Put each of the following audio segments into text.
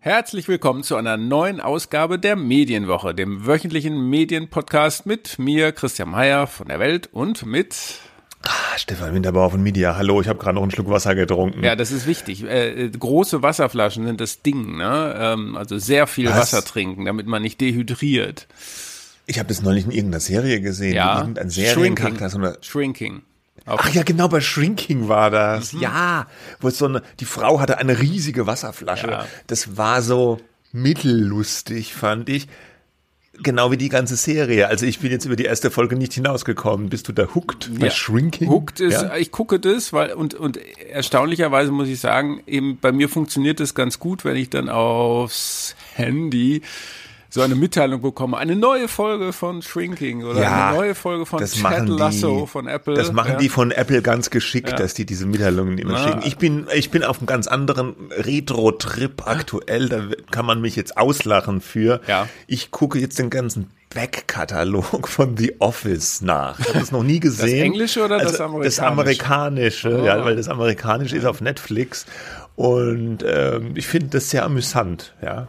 Herzlich willkommen zu einer neuen Ausgabe der Medienwoche, dem wöchentlichen Medienpodcast mit mir, Christian Meyer von der Welt und mit Ah, Stefan Winterbauer von Media. Hallo, ich habe gerade noch einen Schluck Wasser getrunken. Ja, das ist wichtig. Äh, große Wasserflaschen sind das Ding, ne? Ähm, also sehr viel Was? Wasser trinken, damit man nicht dehydriert. Ich habe das neulich in irgendeiner Serie gesehen. Ja. Irgendein Shrinking. Seriencharakter. So eine Shrinking. Auf- Ach ja, genau, bei Shrinking war das. Mhm. Ja, wo es so eine, die Frau hatte eine riesige Wasserflasche. Ja. Das war so mittellustig, fand ich. Genau wie die ganze Serie. Also ich bin jetzt über die erste Folge nicht hinausgekommen. Bist du da hooked bei Ja. Shrinking? Hooked ist, Ja? ich gucke das, weil und und erstaunlicherweise muss ich sagen, eben bei mir funktioniert das ganz gut, wenn ich dann aufs Handy so eine Mitteilung bekomme, eine neue Folge von Shrinking oder Ja, eine neue Folge von das Ted Lasso die, von Apple. Das machen ja. die von Apple ganz geschickt, Ja. dass die diese Mitteilungen immer Ah. schicken. Ich bin, ich bin auf einem ganz anderen Retro-Trip aktuell. Da kann man mich jetzt auslachen für. Ja. Ich gucke jetzt den ganzen Backkatalog von The Office nach. Ich habe das noch nie gesehen. Englische oder das Also Das Amerikanische? Amerikanische, Oh. ja, weil das Amerikanische ist auf Netflix. Und ähm, ich finde das sehr amüsant, ja.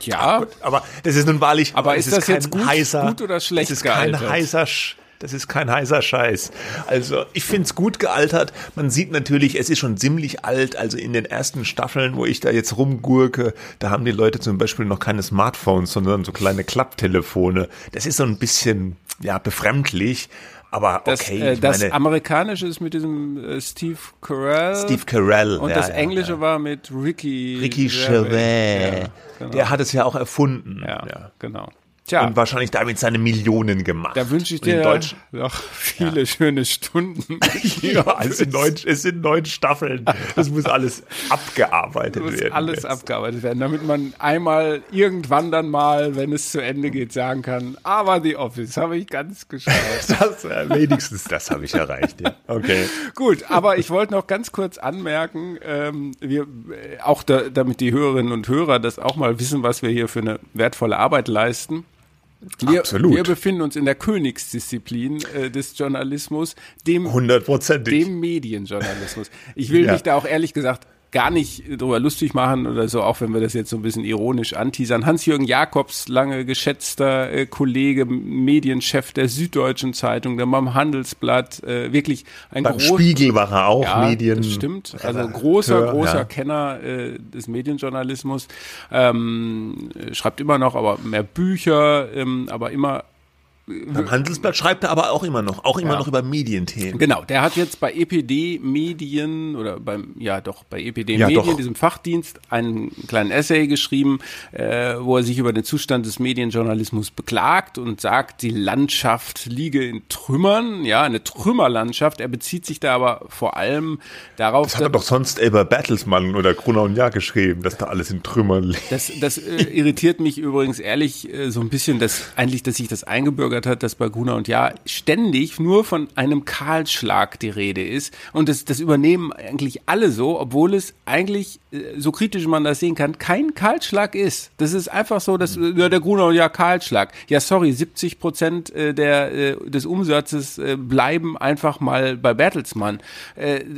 Ja, Aber das ist nun wahrlich. Aber es ist das kein jetzt gut- heißer, gut oder schlecht Das ist kein gealtert? heißer. Sch- Das ist kein heißer Scheiß. Also ich find's gut gealtert. Man sieht natürlich, es ist schon ziemlich alt. Also in den ersten Staffeln, wo ich da jetzt rumgurke, da haben die Leute zum Beispiel noch keine Smartphones, sondern so kleine Klapptelefone. Das ist so ein bisschen ja befremdlich. Aber das, okay, äh, ich das meine, amerikanische ist mit diesem äh, Steve Carell. Steve Carell. Und ja, das ja, Englische ja. war mit Ricky. Ricky Gervais. Gervais. Genau. Der hat es ja auch erfunden. ja, genau. Tja, Und wahrscheinlich damit seine Millionen gemacht. da wünsche ich dir Deutsch, noch viele schöne Stunden. Ja, es sind neun, es sind neun Staffeln. Das muss alles abgearbeitet muss werden. alles jetzt. abgearbeitet werden, damit man einmal irgendwann dann mal, wenn es zu Ende geht, sagen kann, aber The Office habe ich ganz geschafft. Das, äh, wenigstens das habe ich erreicht. Ja. Okay. Gut, aber ich wollte noch ganz kurz anmerken, ähm, wir, äh, auch da, damit die Hörerinnen und Hörer das auch mal wissen, was wir hier für eine wertvolle Arbeit leisten. Wir, Absolut. wir befinden uns in der Königsdisziplin äh, des Journalismus, dem dem Medienjournalismus. Ich will Ja. mich da auch ehrlich gesagt gar nicht drüber lustig machen oder so, auch wenn wir das jetzt so ein bisschen ironisch anteasern. Hans-Jürgen Jakobs, lange geschätzter äh, Kollege, Medienchef der Süddeutschen Zeitung, dann beim Handelsblatt, äh, wirklich ein Beim groß- Spiegel war er auch ja, Medien. das stimmt. Also großer, großer ja. Kenner äh, des Medienjournalismus. Ähm, äh, schreibt immer noch, aber mehr Bücher, ähm, aber immer Beim Handelsblatt schreibt er aber auch immer noch, auch immer Ja. noch über Medienthemen. Genau, der hat jetzt bei EPD Medien oder beim, ja doch, bei EPD Ja, Medien, doch. diesem Fachdienst, einen kleinen Essay geschrieben, äh, wo er sich über den Zustand des Medienjournalismus beklagt und sagt, die Landschaft liege in Trümmern, ja, eine Trümmerlandschaft. Er bezieht sich da aber vor allem darauf, Das hat er doch sonst über Bertelsmann oder Gruner und Jahr geschrieben, dass da alles in Trümmern liegt. Das, das äh, irritiert mich übrigens ehrlich äh, so ein bisschen, dass eigentlich, dass sich das eingebürgert hat, dass bei Gruner und Jahr ständig nur von einem Kahlschlag die Rede ist. Und das, das übernehmen eigentlich alle so, obwohl es eigentlich, äh, so kritisch man das sehen kann, kein Kahlschlag ist. Das ist einfach so, dass äh, ja, der Gruner und Jahr Kahlschlag. Ja, sorry, 70 Prozent äh, der, äh, des Umsatzes bleiben einfach mal bei Bertelsmann.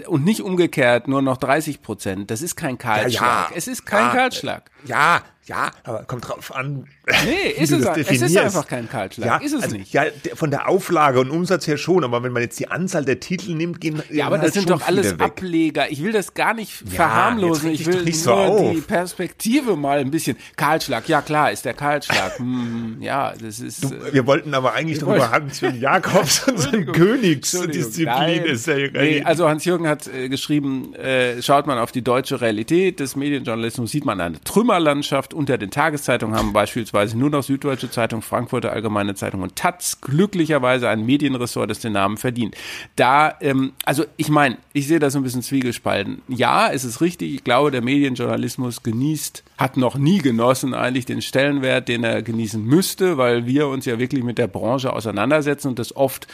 Und nicht umgekehrt, nur noch 30 Prozent. Das ist kein Kahlschlag. Es ist kein Ja, Kahlschlag. Ja, ja, aber kommt drauf an. Nee, wie ist du es, das es ist einfach kein Kahlschlag. Ja, ist es also, nicht. Ja, von der Auflage und Umsatz her schon, aber wenn man jetzt die Anzahl der Titel nimmt, gehen Ja, aber halt das sind doch alles. Ableger. Ich will das gar nicht verharmlosen. jetzt Ich will nicht so nur auf. die Perspektive mal ein bisschen. Kahlschlag, ja klar, ist der Kahlschlag. Hm, ja, das ist. äh, Wir wollten aber eigentlich doch über wollten- Hans-Jürgen Jakobs und seine. Königsdisziplin ist ja Nee, also Hans-Jürgen hat äh, geschrieben, äh, schaut man auf die deutsche Realität des Medienjournalismus, sieht man eine Trümmerlandschaft. Unter den Tageszeitungen haben beispielsweise nur noch Süddeutsche Zeitung, Frankfurter Allgemeine Zeitung und Taz glücklicherweise ein Medienressort, das den Namen verdient. Da, ähm, also ich meine, ich sehe das so ein bisschen zwiegespalten. Ja, es ist richtig, ich glaube, der Medienjournalismus genießt, hat noch nie genossen eigentlich den Stellenwert, den er genießen müsste, weil wir uns ja wirklich mit der Branche auseinandersetzen und das oft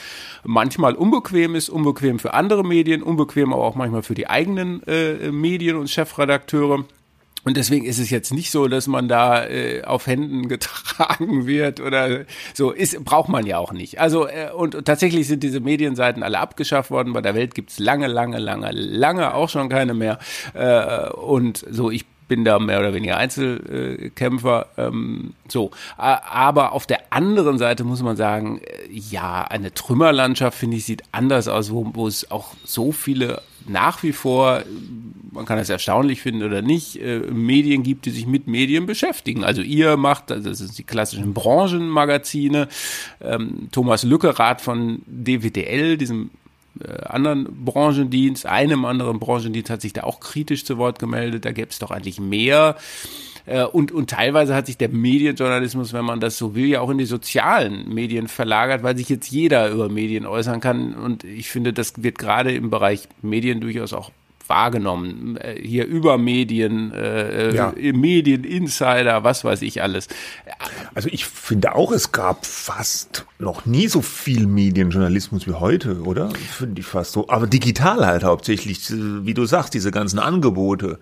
manchmal unbequem ist, unbequem für andere Medien, unbequem aber auch manchmal für die eigenen äh, Medien und Chefredakteure. Und deswegen ist es jetzt nicht so, dass man da äh, auf Händen getragen wird oder so. Ist, braucht man ja auch nicht. Also, äh, und, und tatsächlich sind diese Medienseiten alle abgeschafft worden. Bei der Welt gibt's lange, lange, lange, lange auch schon keine mehr. Äh, und so, ich bin da mehr oder weniger Einzelkämpfer. Ähm, so, aber auf der anderen Seite muss man sagen, äh, ja, eine Trümmerlandschaft finde ich sieht anders aus, wo, es auch so viele nach wie vor, man kann das erstaunlich finden oder nicht, äh, Medien gibt, die sich mit Medien beschäftigen. Also ihr macht, also das sind die klassischen Branchenmagazine. Ähm, Thomas Lückerath von DWDL, diesem anderen Branchendienst, einem anderen Branchendienst hat sich da auch kritisch zu Wort gemeldet, da gäbe es doch eigentlich mehr. Äh, und, und teilweise hat sich der Medienjournalismus, wenn man das so will, ja auch in die sozialen Medien verlagert, weil sich jetzt jeder über Medien äußern kann. Und ich finde, das wird gerade im Bereich Medien durchaus auch wahrgenommen. Äh, hier über Medien, äh, ja. Medien, Insider, was weiß ich alles. Also ich finde auch, es gab fast noch nie so viel Medienjournalismus wie heute, oder? Finde ich fast so. Aber digital halt hauptsächlich, wie du sagst, diese ganzen Angebote.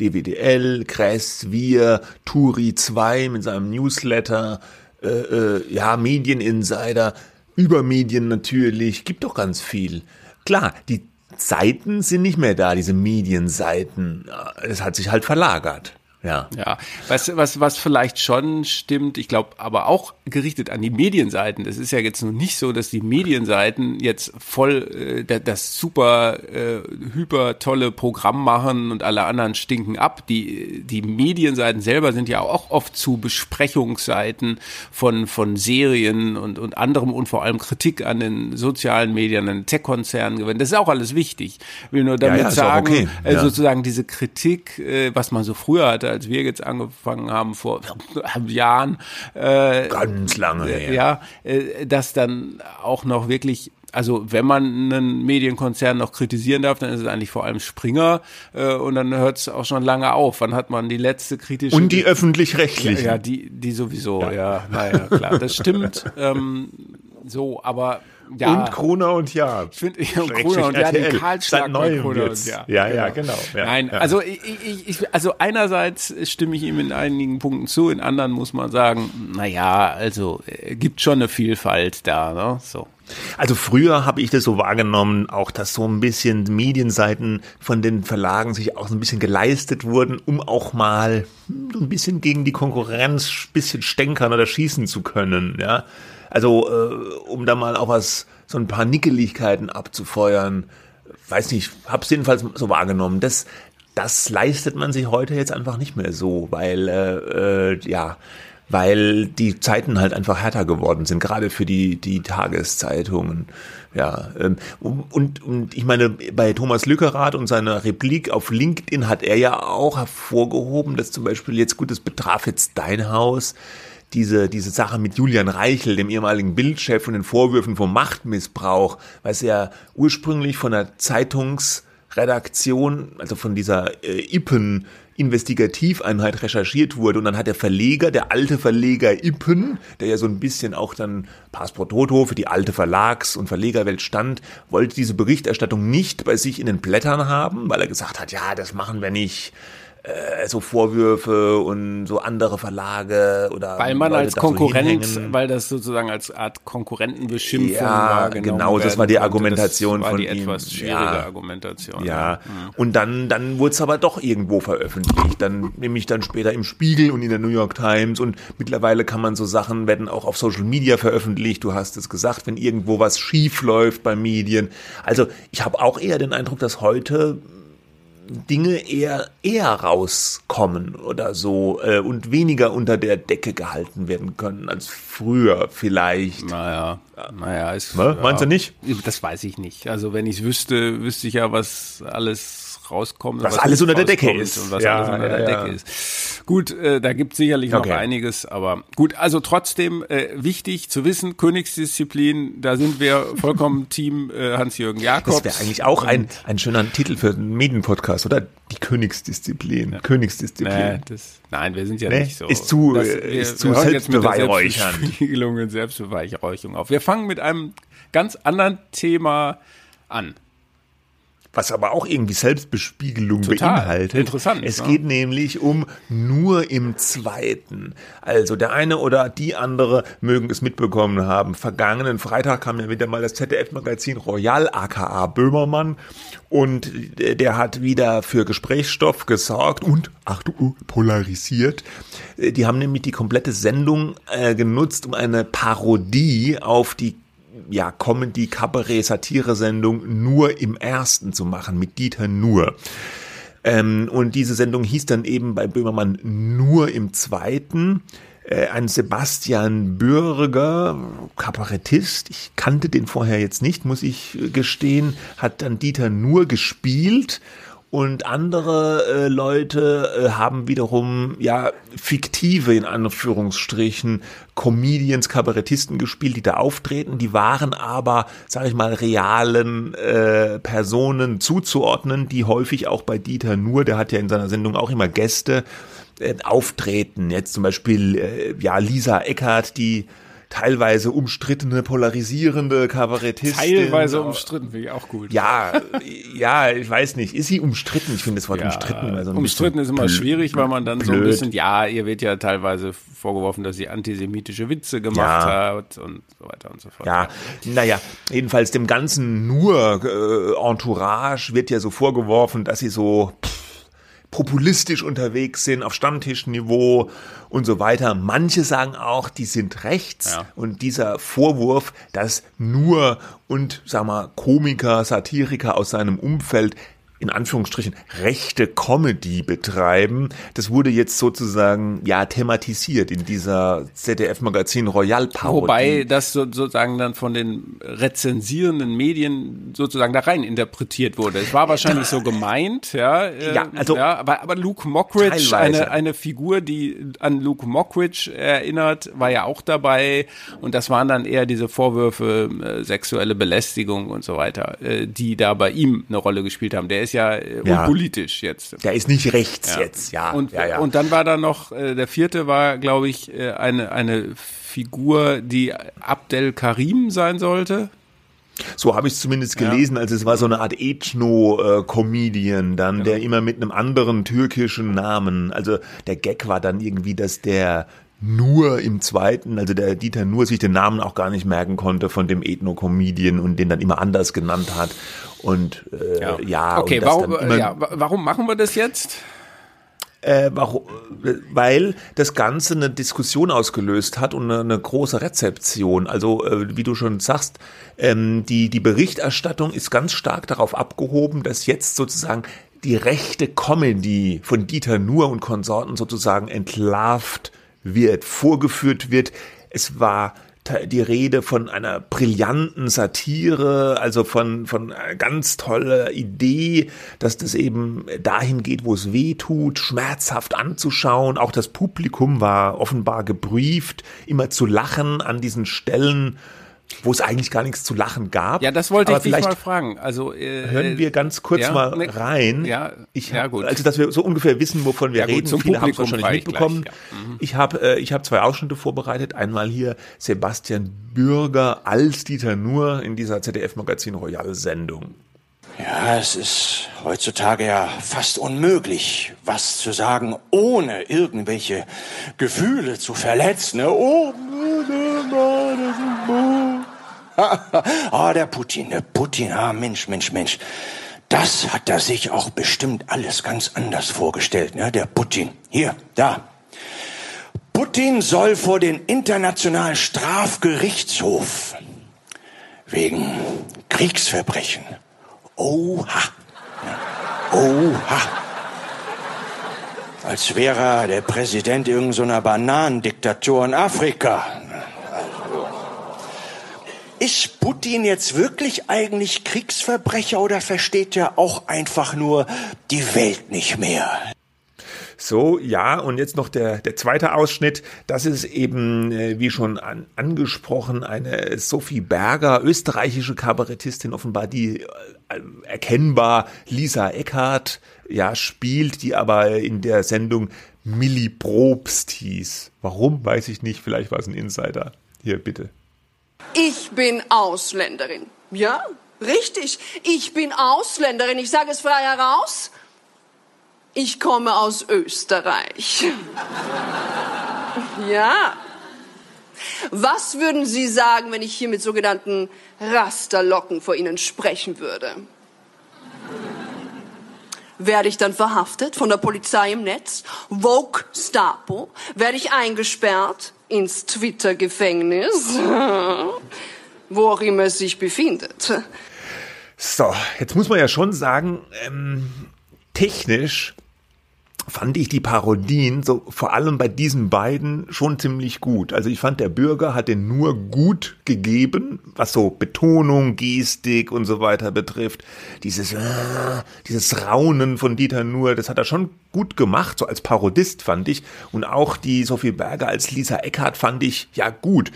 DWDL, Kress, Wir, Turi 2 mit seinem Newsletter, äh, äh, ja, Medieninsider, Übermedien natürlich, gibt doch ganz viel. Klar, die Seiten sind nicht mehr da, diese Medienseiten. Es hat sich halt verlagert. Ja. Ja. Was, was, was vielleicht schon stimmt, ich glaube, aber auch gerichtet an die Medienseiten. Es ist ja jetzt nun nicht so, dass die Medienseiten jetzt voll äh, das super äh, hyper tolle Programm machen und alle anderen stinken ab. Die, die Medienseiten selber sind ja auch oft zu Besprechungsseiten von, von Serien und, und anderem und vor allem Kritik an den sozialen Medien, an den Tech-Konzernen gewinnen. Das ist auch alles wichtig. Ich will nur damit ja, ja, sagen, okay. äh, sozusagen diese Kritik, äh, was man so früher hatte, als wir jetzt angefangen haben vor Jahren. Äh, Ganz lange her. Ja, äh, dass dann auch noch wirklich also wenn man einen Medienkonzern noch kritisieren darf, dann ist es eigentlich vor allem Springer äh, und dann hört es auch schon lange auf. Wann hat man die letzte kritische... Und die öffentlich-rechtlichen. Ja, ja, die, die sowieso, ja, ja naja, klar, das stimmt. ähm, so, aber ja. Und Krone und Ja. Ich finde, ja, Krone und Ja, den Karlschlag bei Krone und Ja. Ja, ja, genau. Ja, Nein, ja. also ich, ich, also einerseits stimme ich ihm in einigen Punkten zu, in anderen muss man sagen, naja, also äh, gibt schon eine Vielfalt da, ne? So. Also früher habe ich das so wahrgenommen, auch dass so ein bisschen Medienseiten von den Verlagen sich auch so ein bisschen geleistet wurden, um auch mal so ein bisschen gegen die Konkurrenz ein bisschen stänkern oder schießen zu können, ja. Also, äh, um da mal auch was, so ein paar Nickeligkeiten abzufeuern, weiß nicht, hab's jedenfalls so wahrgenommen. Das, das leistet man sich heute jetzt einfach nicht mehr so, weil, äh, äh, ja, weil die Zeiten halt einfach härter geworden sind, gerade für die, die Tageszeitungen. Ja, ähm, und, und ich meine, bei Thomas Lückerath und seiner Replik auf LinkedIn hat er ja auch hervorgehoben, dass zum Beispiel jetzt gut, das betraf jetzt dein Haus, diese, diese Sache mit Julian Reichel, dem ehemaligen Bildchef und den Vorwürfen vom Machtmissbrauch, was ja ursprünglich von der Zeitungsredaktion, also von dieser äh, Ippen, Investigativeinheit recherchiert wurde. Und dann hat der Verleger, der alte Verleger Ippen, der ja so ein bisschen auch dann Passport Toto für die alte Verlags- und Verlegerwelt stand, wollte diese Berichterstattung nicht bei sich in den Blättern haben, weil er gesagt hat, ja, das machen wir nicht äh, so Vorwürfe und so andere Verlage oder weil man Leute als Konkurrent, so weil das sozusagen als Art Konkurrentenbeschimpfung ja, genau, das war die Argumentation das war die von etwas ihm. schwierige ja, Argumentation. Ja. Mhm. und dann dann wurde es aber doch irgendwo veröffentlicht, dann nämlich dann später im Spiegel und in der New York Times und mittlerweile kann man so Sachen werden auch auf Social Media veröffentlicht. Du hast es gesagt, wenn irgendwo was schief läuft bei Medien. Also ich habe auch eher den Eindruck, dass heute Dinge eher eher rauskommen oder so äh, und weniger unter der Decke gehalten werden können als früher vielleicht. Naja, naja, ist, ne? meinst ja, du nicht? Das weiß ich nicht. Also wenn ich es wüsste, wüsste ich ja, was alles rauskommt. Was, was alles unter der Decke ist. Und was ja, alles unter ja, der ja. Decke ist. Gut, äh, da gibt es sicherlich okay. noch einiges, aber gut, also trotzdem äh, wichtig zu wissen, Königsdisziplin, da sind wir vollkommen Team äh, Hans-Jürgen Jakobs. Das wäre eigentlich auch ein, ein schöner Titel für einen Medienpodcast, oder? Die Königsdisziplin. Ja. Königsdisziplin. Nee, das, nein, wir sind ja nee, nicht so. Ist zu, das, wir, ist zu Selbstbeweihräuchern. und Selbstbeweihräuchung auf. Wir fangen mit einem ganz anderen Thema an. Was aber auch irgendwie Selbstbespiegelung Total. beinhaltet. Interessant, Es ne? geht nämlich um nur im Zweiten. Also der eine oder die andere mögen es mitbekommen haben. Vergangenen Freitag kam ja wieder mal das ZDF-Magazin Royal, aka Böhmermann. Und der hat wieder für Gesprächsstoff gesorgt und, Achtung, polarisiert. Die haben nämlich die komplette Sendung äh, genutzt, um eine Parodie auf die ja, Comedy, Kabarett, Satire-Sendung nur im ersten zu machen mit Dieter Nur. Ähm, und diese Sendung hieß dann eben bei Böhmermann nur im zweiten. Äh, ein Sebastian Bürger, Kabarettist, ich kannte den vorher jetzt nicht, muss ich gestehen, hat dann Dieter Nur gespielt und andere äh, Leute äh, haben wiederum ja fiktive in Anführungsstrichen Comedians, Kabarettisten gespielt, die da auftreten. Die waren aber, sage ich mal, realen äh, Personen zuzuordnen, die häufig auch bei Dieter Nur, der hat ja in seiner Sendung auch immer Gäste, äh, auftreten. Jetzt zum Beispiel äh, ja Lisa Eckert, die teilweise umstrittene, polarisierende Kabarettistin. Teilweise umstritten, finde ich auch gut. Ja, ja, ich weiß nicht. Ist sie umstritten? Ich finde das Wort umstritten immer so ein umstritten ist immer blöd- schwierig, weil man dann so ein blöd. bisschen, ja, ihr wird ja teilweise vorgeworfen, dass sie antisemitische Witze gemacht Ja. hat und so weiter und so fort. Ja, naja, jedenfalls dem ganzen nur äh, Entourage wird ja so vorgeworfen, dass sie so pff, populistisch unterwegs sind, auf Stammtischniveau und so weiter. Manche sagen auch, die sind rechts Ja. und dieser Vorwurf, dass nur und, sag mal, Komiker, Satiriker aus seinem Umfeld in Anführungsstrichen rechte Comedy betreiben. Das wurde jetzt sozusagen ja thematisiert in dieser ZDF-Magazin Royal Parodie. Wobei das so, sozusagen dann von den rezensierenden Medien sozusagen da rein interpretiert wurde. Es war wahrscheinlich so gemeint, ja. äh, Ja, also ja, aber, aber Luke Mockridge, teilweise. eine, eine Figur, die an Luke Mockridge erinnert, war ja auch dabei. Und das waren dann eher diese Vorwürfe, äh, sexuelle Belästigung und so weiter, äh, die da bei ihm eine Rolle gespielt haben. Der ist ja, äh, Ja. unpolitisch jetzt. Der ist nicht rechts jetzt, ja. Und, ja, ja. und dann war da noch, äh, der vierte war, glaube ich, äh, eine, eine Figur, die Abdel Karim sein sollte. so habe ich es zumindest gelesen. Also es war so eine Art Ethno-Comedian dann, der immer mit einem anderen türkischen Namen. Also der Gag war dann irgendwie, dass der nur im zweiten, also der Dieter nur sich den Namen auch gar nicht merken konnte von dem Ethno-Comedian und den dann immer anders genannt hat. Und äh, ja, okay, und warum, dann immer, ja, wa- warum machen wir das jetzt? Äh, warum, äh, weil das Ganze eine Diskussion ausgelöst hat und eine, eine große Rezeption. Also äh, wie du schon sagst, ähm, die, die Berichterstattung ist ganz stark darauf abgehoben, dass jetzt sozusagen die rechte Comedy von Dieter Nuhr und Konsorten sozusagen entlarvt wird, vorgeführt wird. Es war die Rede von einer brillanten Satire, also von, von ganz toller Idee, dass das eben dahin geht, wo es weh tut, schmerzhaft anzuschauen. Auch das Publikum war offenbar gebrieft, immer zu lachen an diesen Stellen, wo es eigentlich gar nichts zu lachen gab. Ja, das wollte Aber ich dich vielleicht mal fragen. Also äh, Hören wir ganz kurz ja, mal ne- rein. ja, ich ja, gut. Also, dass wir so ungefähr wissen, wovon wir Ja, gut, reden. zum Viele haben es wahrscheinlich mitbekommen. gleich, ja. Mhm. Ich habe äh, ich hab zwei Ausschnitte vorbereitet. Einmal hier Sebastian Bürger als Dieter Nur in dieser ZDF-Magazin Royal-Sendung. Ja, es ist heutzutage ja fast unmöglich, was zu sagen, ohne irgendwelche Gefühle zu verletzen. ne? Oh, ah, der Putin, der Putin, ah, Mensch, Mensch, Mensch. Das hat er sich auch bestimmt alles ganz anders vorgestellt, ne, der Putin. Hier, da. Putin soll vor den Internationalen Strafgerichtshof wegen Kriegsverbrechen. Oha. Oha. Als wäre er der Präsident irgendeiner Bananendiktatur in Afrika. Ist Putin jetzt wirklich eigentlich Kriegsverbrecher oder versteht er auch einfach nur die Welt nicht mehr? So, ja, und jetzt noch der, der zweite Ausschnitt. Das ist eben, äh, wie schon an, angesprochen, eine Sophie Berger, österreichische Kabarettistin, offenbar, die äh, erkennbar Lisa Eckhardt ja, spielt, die aber in der Sendung Millie Probst hieß. Warum, weiß ich nicht. Vielleicht war es ein Insider. Hier, bitte. Ich bin Ausländerin. Ja, Richtig, ich bin Ausländerin, ich sage es frei heraus. Ich komme aus Österreich. ja. Was würden Sie sagen, wenn ich hier mit sogenannten Rasterlocken vor Ihnen sprechen würde? Werde ich dann verhaftet von der Polizei im Netz? Vogue Stapo? Werde ich eingesperrt ins Twitter-Gefängnis? Wo auch immer es sich befindet. So, jetzt muss man ja schon sagen, ähm, technisch fand ich die Parodien so vor allem bei diesen beiden schon ziemlich gut. Also ich fand der Bürger hat den nur gut gegeben, was so Betonung, Gestik und so weiter betrifft. Dieses äh, dieses Raunen von Dieter Nur, das hat er schon gut gemacht, so als Parodist fand ich und auch die Sophie Berger als Lisa Eckhardt fand ich ja gut.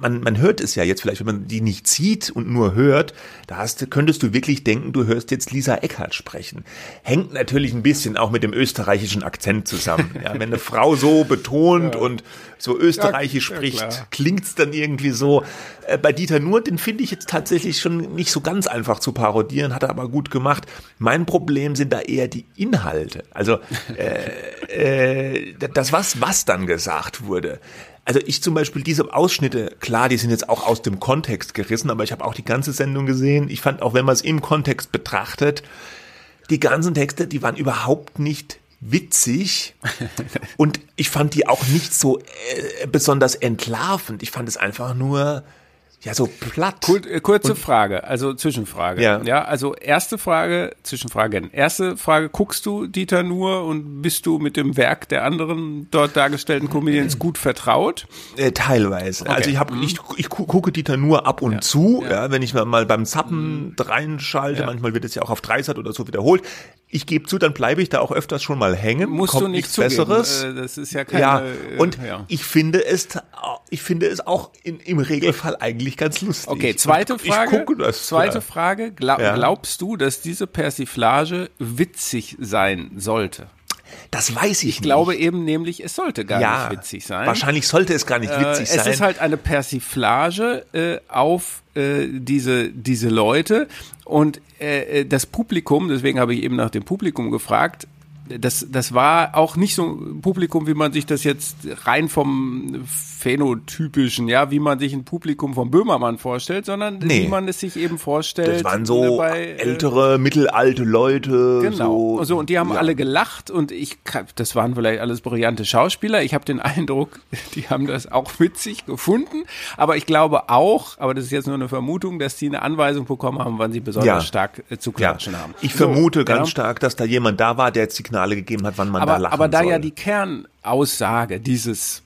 Man man hört es ja jetzt vielleicht, wenn man die nicht sieht und nur hört, da hast, könntest du wirklich denken, du hörst jetzt Lisa Eckhardt sprechen. Hängt natürlich ein bisschen auch mit dem Österreich österreichischen Akzent zusammen. Ja, wenn eine Frau so betont ja. und so österreichisch ja, spricht, klingt's dann irgendwie so. Äh, bei Dieter Nuhr, den finde ich jetzt tatsächlich schon nicht so ganz einfach zu parodieren, hat er aber gut gemacht. Mein Problem sind da eher die Inhalte. Also äh, äh, das, was, was dann gesagt wurde. Also ich zum Beispiel diese Ausschnitte, klar, die sind jetzt auch aus dem Kontext gerissen, aber ich habe auch die ganze Sendung gesehen. Ich fand auch, wenn man es im Kontext betrachtet, die ganzen Texte, die waren überhaupt nicht witzig und ich fand die auch nicht so äh, besonders entlarvend. Ich fand es einfach nur ja so platt. Kur äh, kurze und, Frage, also Zwischenfrage. Ja. ja, also erste Frage, Zwischenfrage. Erste Frage, guckst du Dieter nur und bist du mit dem Werk der anderen dort dargestellten Comedians gut vertraut? Äh, teilweise. Okay. Also ich habe mhm. ich, ich gucke Dieter nur ab und ja. zu, ja. ja. wenn ich mal beim Zappen mhm. reinschalte, manchmal wird es ja auch auf Dreisat oder so wiederholt ich gebe zu, dann bleibe ich da auch öfters schon mal hängen. Musst Kommt du nicht Besseres. Äh, das ist ja keine. Ja, und ja. ich finde es, ich finde es auch in, im Regelfall eigentlich ganz lustig. Okay, zweite Frage. Ich gucke das, zweite ja. Frage. Glaub, ja. Glaubst du, dass diese Persiflage witzig sein sollte? Das weiß ich, ich nicht. glaube eben nämlich, es sollte gar ja, nicht witzig sein. Wahrscheinlich sollte es gar nicht witzig äh, sein. Es ist halt eine Persiflage äh, auf äh, diese, diese Leute und äh, äh, das Publikum, deswegen habe ich eben nach dem Publikum gefragt, das, das war auch nicht so ein Publikum, wie man sich das jetzt rein vom phänotypischen, ja, wie man sich ein Publikum vom Böhmermann vorstellt, sondern nee. wie man es sich eben vorstellt. Das waren so bei, äh, ältere, äh, mittelalte Leute. Genau. So, so und die haben ja. alle gelacht und ich, das waren vielleicht alles brillante Schauspieler. Ich habe den Eindruck, die haben das auch witzig gefunden. Aber ich glaube auch, aber das ist jetzt nur eine Vermutung, dass sie eine Anweisung bekommen haben, wann sie besonders ja. stark äh, zu klatschen haben. Ich so, vermute ganz genau. stark, dass da jemand da war, der Signale gegeben hat, wann man aber, da lachen Aber da soll. ja die Kernaussage dieses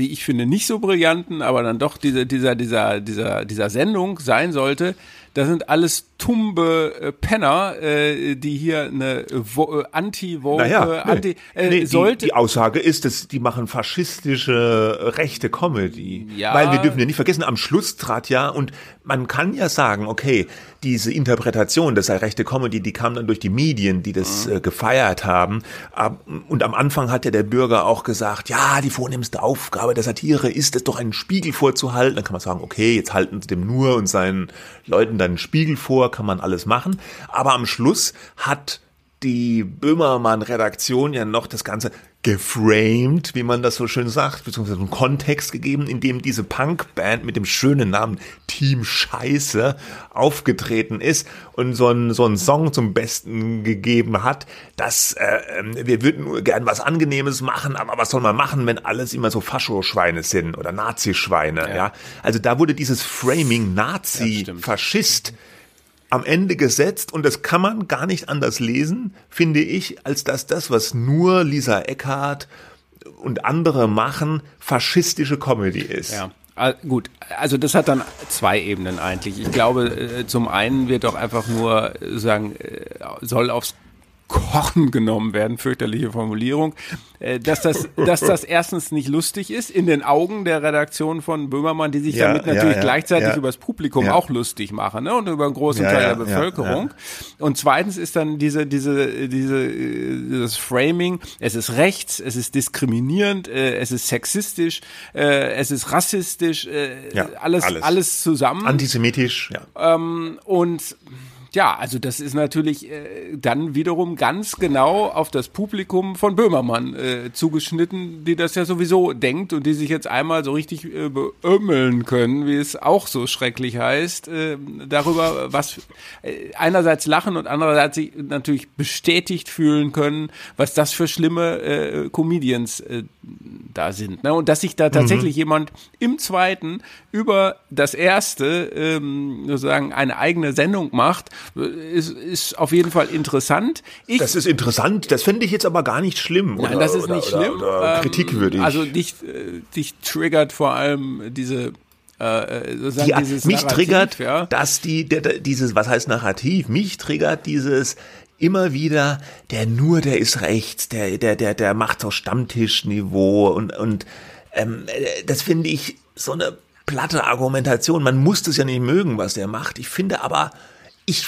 wie ich finde, nicht so brillanten, aber dann doch diese, dieser, dieser, dieser, dieser Sendung sein sollte, das sind alles tumbe äh, Penner, äh, die hier eine äh, Anti-Woke, naja, nee, Anti, äh, nee, sollte. Die, die Aussage ist, dass die machen faschistische äh, rechte Comedy. Ja. Weil wir dürfen ja nicht vergessen, am Schluss trat ja, und man kann ja sagen, okay, diese Interpretation, das sei rechte Comedy, die kam dann durch die Medien, die das mhm. äh, gefeiert haben. Und am Anfang hat ja der Bürger auch gesagt, ja, die vornehmste Aufgabe der Satire ist es doch einen Spiegel vorzuhalten. Dann kann man sagen, okay, jetzt halten sie dem nur und seinen Leuten dann Spiegel vor, kann man alles machen. Aber am Schluss hat die Böhmermann-Redaktion ja noch das Ganze geframed, wie man das so schön sagt, beziehungsweise einen Kontext gegeben, in dem diese Punkband mit dem schönen Namen Team Scheiße aufgetreten ist und so einen, so einen Song zum Besten gegeben hat, dass äh, ähm, wir würden gern was Angenehmes machen, aber was soll man machen, wenn alles immer so Faschoschweine sind oder Nazischweine, ja. ja? Also da wurde dieses Framing Nazi, ja, Faschist am Ende gesetzt und das kann man gar nicht anders lesen, finde ich, als dass das, was nur Lisa Eckhardt und andere machen, faschistische Comedy ist. Ja. Gut, also das hat dann zwei Ebenen eigentlich. Ich glaube, äh, zum einen wird doch einfach nur sagen, äh, soll aufs Korn genommen werden, fürchterliche Formulierung, äh, dass das, dass das erstens nicht lustig ist in den Augen der Redaktion von Böhmermann, die sich Ja, damit natürlich ja, gleichzeitig ja. über das Publikum auch lustig machen ne? und über einen großen Teil der Bevölkerung. Und zweitens ist dann diese, diese, diese, äh, dieses Framing, es ist rechts, es ist diskriminierend, äh, es ist sexistisch, äh, es ist rassistisch, äh, alles, alles, alles. zusammen. Antisemitisch, ja. Und ja, also das ist natürlich äh, dann wiederum ganz genau auf das Publikum von Böhmermann äh, zugeschnitten, die das ja sowieso denkt und die sich jetzt einmal so richtig äh, beömmeln können, wie es auch so schrecklich heißt, äh, darüber, was äh, einerseits lachen und andererseits sich natürlich bestätigt fühlen können, was das für schlimme äh, Comedians äh, da sind. Ne? Und dass sich da tatsächlich jemand im zweiten über das erste ähm, sozusagen eine eigene Sendung macht, ist, ist auf jeden Fall interessant. Ich, Das ist interessant, das finde ich jetzt aber gar nicht schlimm. Nein, oder, das ist oder, nicht oder, schlimm. Oder Ähm, kritikwürdig. Also dich, äh, dich triggert vor allem diese äh, ja, dieses mich Narrativ, triggert, ja. dass die, der, der, dieses, was heißt Narrativ? Mich triggert dieses immer wieder, der nur, der ist rechts, der, der, der, der macht so Stammtischniveau und, und ähm, äh, das finde ich so eine platte Argumentation. Man muss das ja nicht mögen, was der macht. Ich finde aber, ich,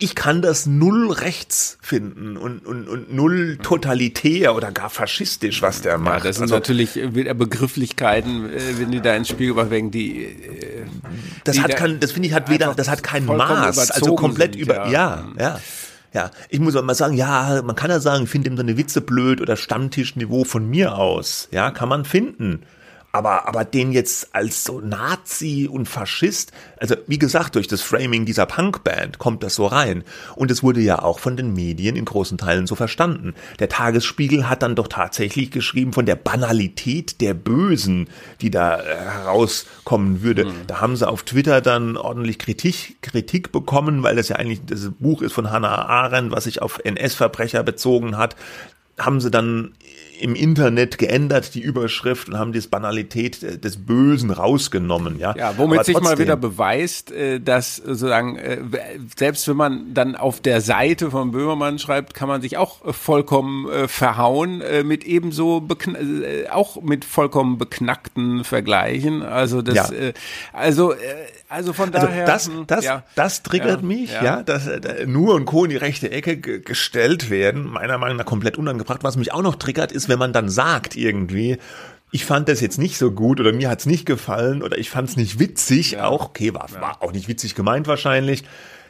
ich kann das null rechts finden und, und, und null totalitär oder gar faschistisch, was der Ja, macht. das sind Also, natürlich äh, wieder Begrifflichkeiten, äh, wenn die da ins Spiel gebracht werden, die äh, das die hat da kein, das finde ich hat weder, das hat kein Maß, also komplett sind, über, ja. ja, ja, ja. Ich muss mal sagen, ja, man kann ja sagen, ich finde ihm seine Witze blöd oder Stammtischniveau von mir aus, ja, kann man finden. Aber, aber den jetzt als so Nazi und Faschist, also wie gesagt, durch das Framing dieser Punkband kommt das so rein. Und es wurde ja auch von den Medien in großen Teilen so verstanden. Der Tagesspiegel hat dann doch tatsächlich geschrieben von der Banalität der Bösen, die da äh, herauskommen würde. Da haben sie auf Twitter dann ordentlich Kritik, Kritik bekommen, weil das ja eigentlich das Buch ist von Hannah Arendt, was sich auf NS-Verbrecher bezogen hat haben sie dann im Internet geändert, die Überschrift, und haben die Banalität des Bösen rausgenommen. Ja, Ja, womit Aber sich mal wieder beweist, äh, dass sozusagen, äh, selbst wenn man dann auf der Seite von Böhmermann schreibt, kann man sich auch äh, vollkommen verhauen, mit ebenso, auch mit vollkommen beknackten Vergleichen. Also das, Ja. also, also von Also daher. das, hm, das, ja. das triggert Ja, mich, ja. dass nur und Co. in die rechte Ecke ge- gestellt werden, meiner Meinung nach komplett unangebracht. Was mich auch noch triggert, ist, wenn man dann sagt irgendwie, ich fand das jetzt nicht so gut oder mir hat's nicht gefallen oder ich fand's nicht witzig, auch, okay, war, war auch nicht witzig gemeint wahrscheinlich,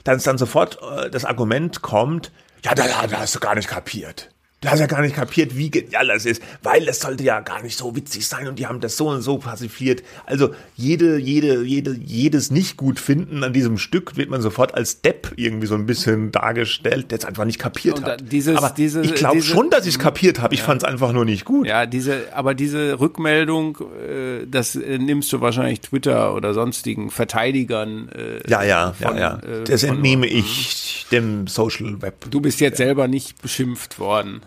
dass dann sofort äh, das Argument kommt, ja, da, da hast du gar nicht kapiert. Du hast ja gar nicht kapiert, wie genial das ist, weil es sollte ja gar nicht so witzig sein und die haben das so und so passiviert. Also jede, jede, jede, jedes nicht gut finden an diesem Stück wird man sofort als Depp irgendwie so ein bisschen dargestellt, der es einfach nicht kapiert Und hat. dieses- Aber diese- ich glaube schon, dass ich es kapiert habe. Ich fand es einfach nur nicht gut. Ja, diese, aber diese Rückmeldung, äh, das äh, nimmst du wahrscheinlich Twitter oder sonstigen Verteidigern. Äh, Ja, ja, von, ja, ja. Das entnehme ich dem Social Web. Du bist jetzt selber nicht beschimpft worden.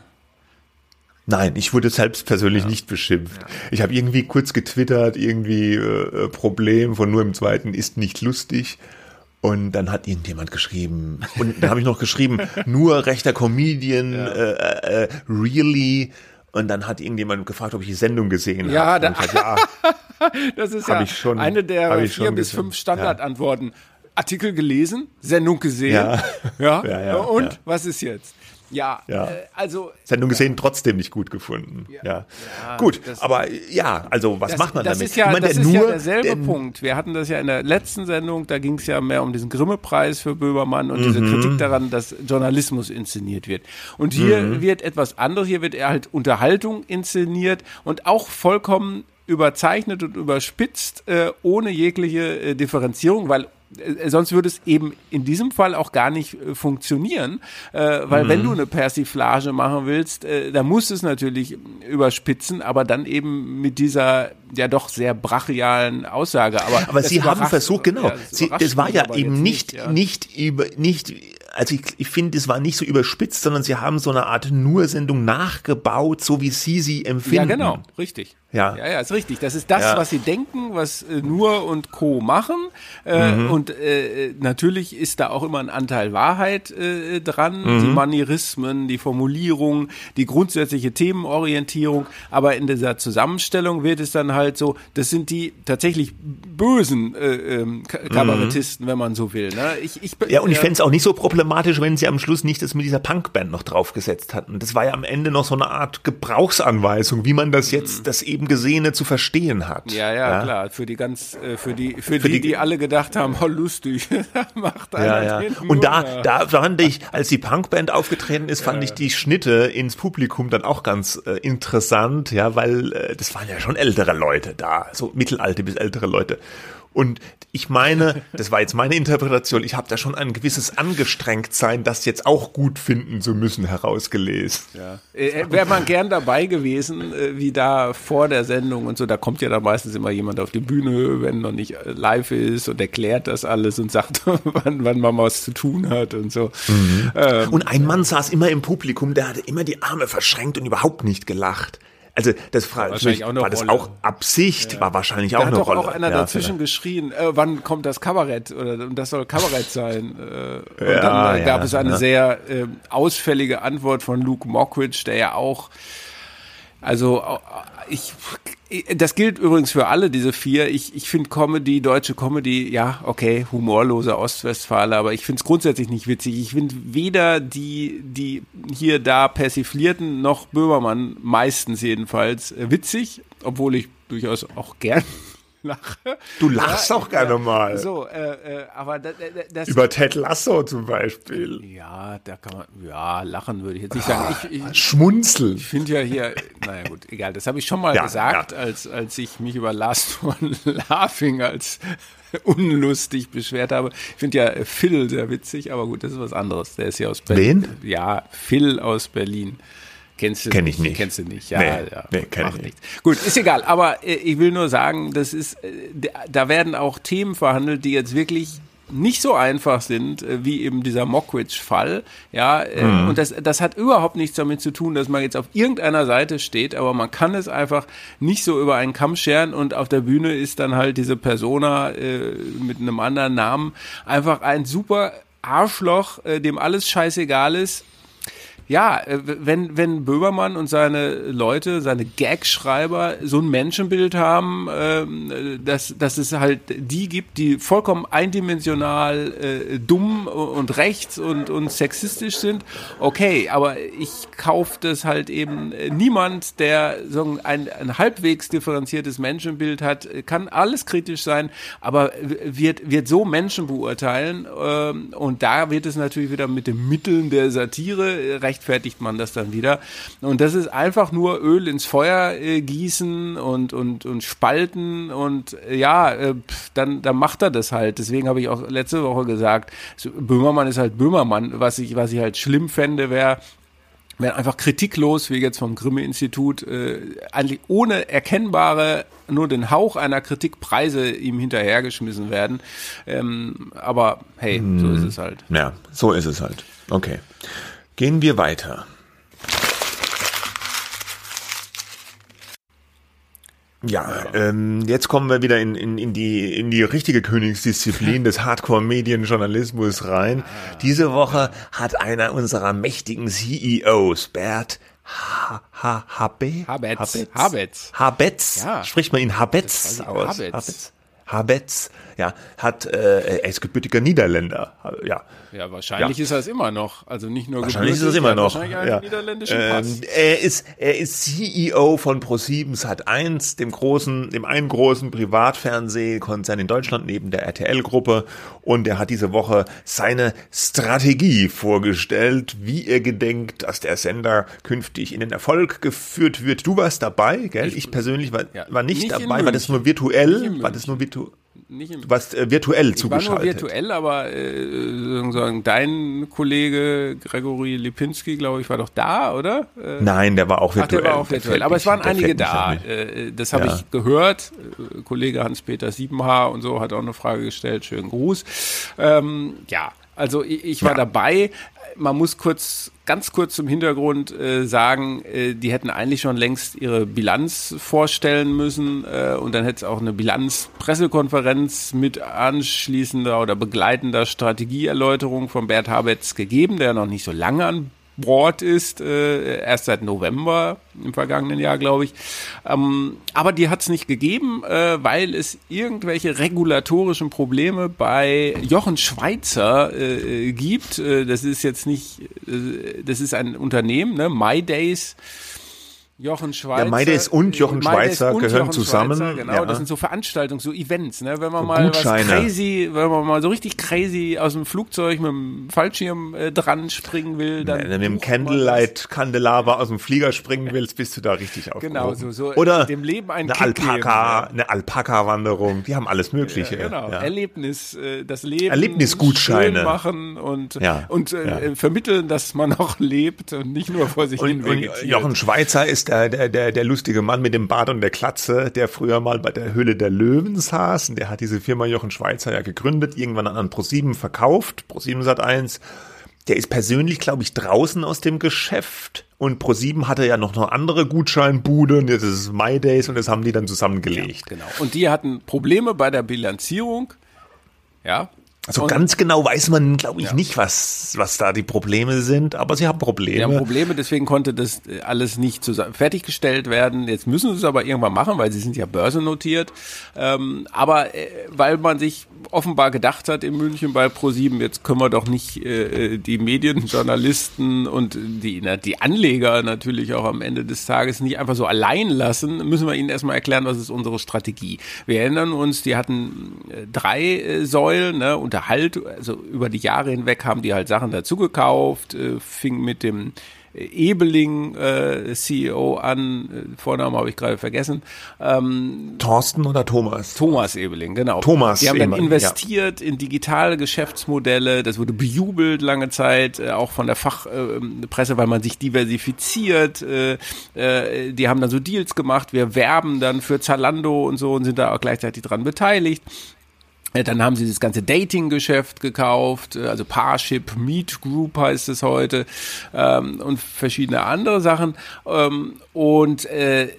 Nein, ich wurde selbst persönlich nicht beschimpft. Ich habe irgendwie kurz getwittert, irgendwie äh, äh, Problem von nur im zweiten ist nicht lustig. Und dann hat irgendjemand geschrieben, und dann habe ich noch geschrieben, nur rechter Comedian, äh, äh, äh, really. Und dann hat irgendjemand gefragt, ob ich die Sendung gesehen Ja, habe. da- gesagt, ja, Das ist Hab ja ich schon- eine hab der vier bis gesehen. fünf Standardantworten. Artikel gelesen, Sendung gesehen. Ja. Ja. Ja, ja, Und ja. was ist jetzt? Ja, Ja. Äh, also Sendung gesehen, trotzdem nicht gut gefunden. Ja, Ja, gut. das- Aber ja, also was das, macht man das damit? Ist ja, meine, das der ist ja derselbe der- Punkt. Wir hatten das ja in der letzten Sendung, da ging es ja mehr um diesen Grimme-Preis für Böhmermann und diese Mhm. Kritik daran, dass Journalismus inszeniert wird. Und hier Mhm. wird etwas anderes, hier wird eher halt Unterhaltung inszeniert und auch vollkommen überzeichnet und überspitzt, äh, ohne jegliche äh, Differenzierung, weil äh, sonst würde es eben in diesem Fall auch gar nicht äh, funktionieren, äh, weil wenn Mhm. du eine Persiflage machen willst, äh, dann musst du es natürlich überspitzen, aber dann eben mit dieser ja doch sehr brachialen Aussage. Aber, Aber das Sie haben versucht, genau. ja, Sie, überrascht das war ja eben jetzt nicht, ja. nicht über, nicht, also ich, ich finde, es war nicht so überspitzt, sondern Sie haben so eine Art Nur-Sendung nachgebaut, so wie Sie sie empfinden. Ja, genau, richtig. Ja. Ja, ja, ist richtig. Das ist das, Ja. was sie denken, was äh, Nur und Co. machen. Äh, Mhm. Und äh, natürlich ist da auch immer ein Anteil Wahrheit äh, dran. Mhm. Die Manierismen, die Formulierung, die grundsätzliche Themenorientierung. Aber in dieser Zusammenstellung wird es dann halt so, das sind die tatsächlich bösen äh, ähm, Ka- Kabarettisten, wenn man so will. Ne? Ich, ich, Mhm. Ja, und ich äh, fänd's auch nicht so problematisch, wenn sie am Schluss nicht das mit dieser Punkband noch draufgesetzt hatten. Das war ja am Ende noch so eine Art Gebrauchsanweisung, wie man das jetzt, das eben Gesehene zu verstehen hat. Mhm. Ja, ja, klar. Für die ganz, äh, für die, für, Für die, die- die alle gedacht haben, oh lustig, macht einer Ja, ja. den Und da, da fand ich, als die Punkband aufgetreten ist, fand ich die Schnitte ins Publikum dann auch ganz äh, interessant, ja, weil äh, das waren ja schon ältere Leute da, so mittelalte bis ältere Leute. Und ich meine, das war jetzt meine Interpretation, ich habe da schon ein gewisses Angestrengtsein, das jetzt auch gut finden zu müssen, herausgelesen. Ja. Äh, Wäre man gern dabei gewesen, äh, wie da vor der Sendung und so, da kommt ja dann meistens immer jemand auf die Bühne, wenn noch nicht äh, live ist und erklärt das alles und sagt, wann, wann man was zu tun hat und so. Ähm, Und ein Mann saß immer im Publikum, der hatte immer die Arme verschränkt und überhaupt nicht gelacht. Also das war, wahrscheinlich auch eine war das Rolle. auch Absicht, war wahrscheinlich da auch hat eine doch Rolle. auch einer Ja, dazwischen geschrien, äh, wann kommt das Kabarett oder und das soll Kabarett sein. Äh, und Ja, dann äh, ja, gab es eine ja. sehr äh, ausfällige Antwort von Luke Mockridge, der ja auch also ich, das gilt übrigens für alle diese vier. Ich, ich finde Comedy, deutsche Comedy, ja, okay, humorlose Ostwestfale, aber ich finde es grundsätzlich nicht witzig. Ich finde weder die, die hier da persiflierten, noch Böhmermann, meistens jedenfalls, witzig, obwohl ich durchaus auch gern lache. Du lachst auch gerne mal. So, äh, äh, aber da, da, das Über Ted Lasso zum Beispiel. ja, da kann man, ja, lachen würde ich jetzt nicht sagen. Ich, ich, Schmunzeln. Ich finde ja hier, naja gut, egal, das habe ich schon mal Ja, gesagt, ja. als, als ich mich über Last von Laughing als unlustig beschwert habe. Ich finde ja äh, Phil sehr witzig, aber gut, das ist was anderes. Der ist ja aus Berlin. Ja, Phil aus Berlin. Kennst du Kenn ich nicht. Kennst du nicht, ja. Nee, ja nee, kenn ich nicht. Gut, ist egal, aber äh, ich will nur sagen, das ist, äh, da- da werden auch Themen verhandelt, die jetzt wirklich nicht so einfach sind, äh, wie eben dieser Mockridge-Fall. Ja, äh, Mhm. und das, das hat überhaupt nichts damit zu tun, dass man jetzt auf irgendeiner Seite steht, aber man kann es einfach nicht so über einen Kamm scheren und auf der Bühne ist dann halt diese Persona äh, mit einem anderen Namen einfach ein super Arschloch, äh, dem alles scheißegal ist. Ja, äh, wenn, wenn Böhmermann und seine Leute, seine Gagschreiber so ein Menschenbild haben, ähm, dass, dass es halt die gibt, die vollkommen eindimensional äh, dumm und rechts und, und sexistisch sind, okay, aber ich kaufe das halt eben äh, niemand, der so ein, ein halbwegs differenziertes Menschenbild hat, äh, kann alles kritisch sein, aber wird, wird so Menschen beurteilen ähm, und da wird es natürlich wieder mit den Mitteln der Satire äh, rechtfertigt man das dann wieder und das ist einfach nur Öl ins Feuer äh, gießen und und und spalten und äh, ja äh, dann dann macht er das halt deswegen habe ich auch letzte Woche gesagt Böhmermann ist halt Böhmermann was ich was ich halt schlimm fände wäre wenn einfach kritiklos, wie jetzt vom Grimme-Institut, äh, eigentlich ohne erkennbare, nur den Hauch einer Kritik Preise ihm hinterhergeschmissen werden. Ähm, aber hey, so ist es halt. Ja, so ist es halt. Okay. Gehen wir weiter. Ja, ähm, jetzt kommen wir wieder in, in, in, die, in die richtige Königsdisziplin des Hardcore-Medienjournalismus rein. Diese Woche hat einer unserer mächtigen CEOs, Bert Ha- Ha- Habe? Habetz. Habetz. Habetz. Ja. Spricht man ihn Habetz aus? Habetz. Habetz. Habetz. Ja, hat, äh, er ist gebürtiger Niederländer. Ja, Ja, wahrscheinlich Ja. ist er es immer noch. Also nicht nur Wahrscheinlich ist es gebürtig, immer er noch. Wahrscheinlich einen Ja. niederländischen Ähm, Pass. er ist er ist CEO von Pro7 Sat1, dem großen, dem einen großen Privatfernsehkonzern in Deutschland neben der RTL-Gruppe und er hat diese Woche seine Strategie vorgestellt, wie er gedenkt, dass der Sender künftig in den Erfolg geführt wird. Du warst dabei, gell? Ich, persönlich war, Ja. war nicht, Nicht dabei, war das nur virtuell? War das nur virtuell? Nicht im Du warst äh, virtuell Ich war nur zugeschaltet. virtuell, aber äh, sozusagen dein Kollege Gregory Lipinski, glaube ich, war doch da, oder? Äh, Nein, der war auch Ach, virtuell. der war auch virtuell. Aber es waren einige da. Äh, Das habe Ja. ich gehört. Äh, Kollege Hans-Peter Siebenhaar und so hat auch eine Frage gestellt. Schönen Gruß. Ähm, ja, Also ich, ich war Ja. dabei. Man muss kurz, ganz kurz zum Hintergrund äh, sagen, äh, die hätten eigentlich schon längst ihre Bilanz vorstellen müssen äh, und dann hätte es auch eine Bilanzpressekonferenz mit anschließender oder begleitender Strategieerläuterung von Bert Habetz gegeben, der noch nicht so lange an Bord ist, äh, erst seit November im vergangenen Jahr, glaube ich. Ähm, aber die hat es nicht gegeben, äh, weil es irgendwelche regulatorischen Probleme bei Jochen Schweizer äh, gibt. Äh, das ist jetzt nicht, äh, das ist ein Unternehmen, ne? MyDays. Jochen Schweizer. Ja, MyDays und Jochen MyDays Schweizer und gehören Jochen zusammen, Schweizer, genau, ja. das sind so Veranstaltungen, so Events, ne? Wenn man So mal Gutscheine. was crazy, wenn man mal so richtig crazy aus dem Flugzeug mit dem Fallschirm äh, dran springen will, dann Wenn du mit dem. Candlelight Kandelaber aus dem Flieger springen willst, bist du da richtig aufgehoben. Genau, so- so Oder dem Leben einen eine Kick Alpaka, geben, eine Alpaka-Wanderung. Die haben alles Mögliche. Genau, ja. Erlebnis, äh, das Leben Erlebnisgutscheine. machen und, Ja, und äh, ja. äh, vermitteln, dass man auch lebt und nicht nur vor sich hin Und, und vegetiert. Jochen Schweizer ist der, der, der, lustige Mann mit dem Bart und der Klatze, der früher mal bei der Höhle der Löwen saß. Und der hat diese Firma Jochen Schweizer ja gegründet, irgendwann an ProSieben verkauft, ProSieben Sat 1. Der ist persönlich, glaube ich, draußen aus dem Geschäft. Und ProSieben hatte ja noch eine andere Gutscheinbude. Und jetzt ist es MyDays und das haben die dann zusammengelegt. Genau. Und die hatten Probleme bei der Bilanzierung. Ja. Also und ganz genau weiß man, glaube ich, Ja. nicht, was, was da die Probleme sind, aber sie haben Probleme. Die haben Probleme, deswegen konnte das äh, alles nicht zusammen fertiggestellt werden. Jetzt müssen sie es aber irgendwann machen, weil sie sind ja börsennotiert. Ähm, aber äh, weil man sich offenbar gedacht hat in München bei ProSieben, jetzt können wir doch nicht äh, die Medienjournalisten und die, na, die Anleger natürlich auch am Ende des Tages nicht einfach so allein lassen, müssen wir ihnen erstmal erklären, was ist unsere Strategie. Wir erinnern uns, die hatten äh, drei äh, Säulen, ne, Unterhalt, also über die Jahre hinweg haben die halt Sachen dazugekauft, äh, fing mit dem Ebeling äh, CEO an, äh, Vornamen habe ich gerade vergessen, ähm, Thorsten oder Thomas? Thomas Ebeling, genau. Thomas Die haben dann Ebeling, investiert in digitale Geschäftsmodelle. Das wurde bejubelt lange Zeit, äh, auch von der Fachpresse, weil man sich diversifiziert. Äh, äh, die haben dann so Deals gemacht. Wir werben dann für Zalando und so und sind da auch gleichzeitig dran beteiligt. Äh, Dann haben sie das ganze Dating-Geschäft gekauft, äh, also Parship, Meet Group heißt es heute ähm, und verschiedene andere Sachen. Ähm, und äh,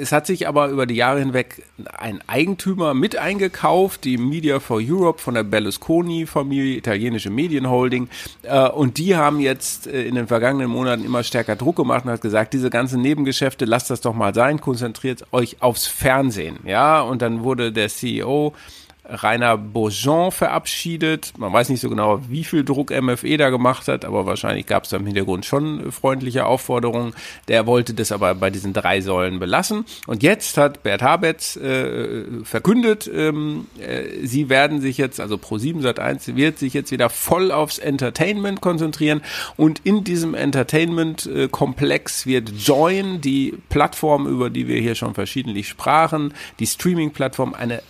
es hat sich aber über die Jahre hinweg ein Eigentümer mit eingekauft, die Media for Europe von der Berlusconi-Familie, italienische Medienholding. Äh, und die haben jetzt äh, in den vergangenen Monaten immer stärker Druck gemacht und hat gesagt, diese ganzen Nebengeschäfte, lasst das doch mal sein, konzentriert euch aufs Fernsehen. Ja, und dann wurde der CEO Rainer Beaujean verabschiedet. Man weiß nicht so genau, wie viel Druck MFE da gemacht hat, aber wahrscheinlich gab es da im Hintergrund schon freundliche Aufforderungen. Der wollte das aber bei diesen drei Säulen belassen. Und jetzt hat Bert Habetz äh, verkündet, ähm, äh, sie werden sich jetzt, also Pro7 Sat1 wird sich jetzt wieder voll aufs Entertainment konzentrieren. Und in diesem Entertainment-Komplex wird Join, die Plattform, über die wir hier schon verschiedentlich sprachen, die Streaming-Plattform, eine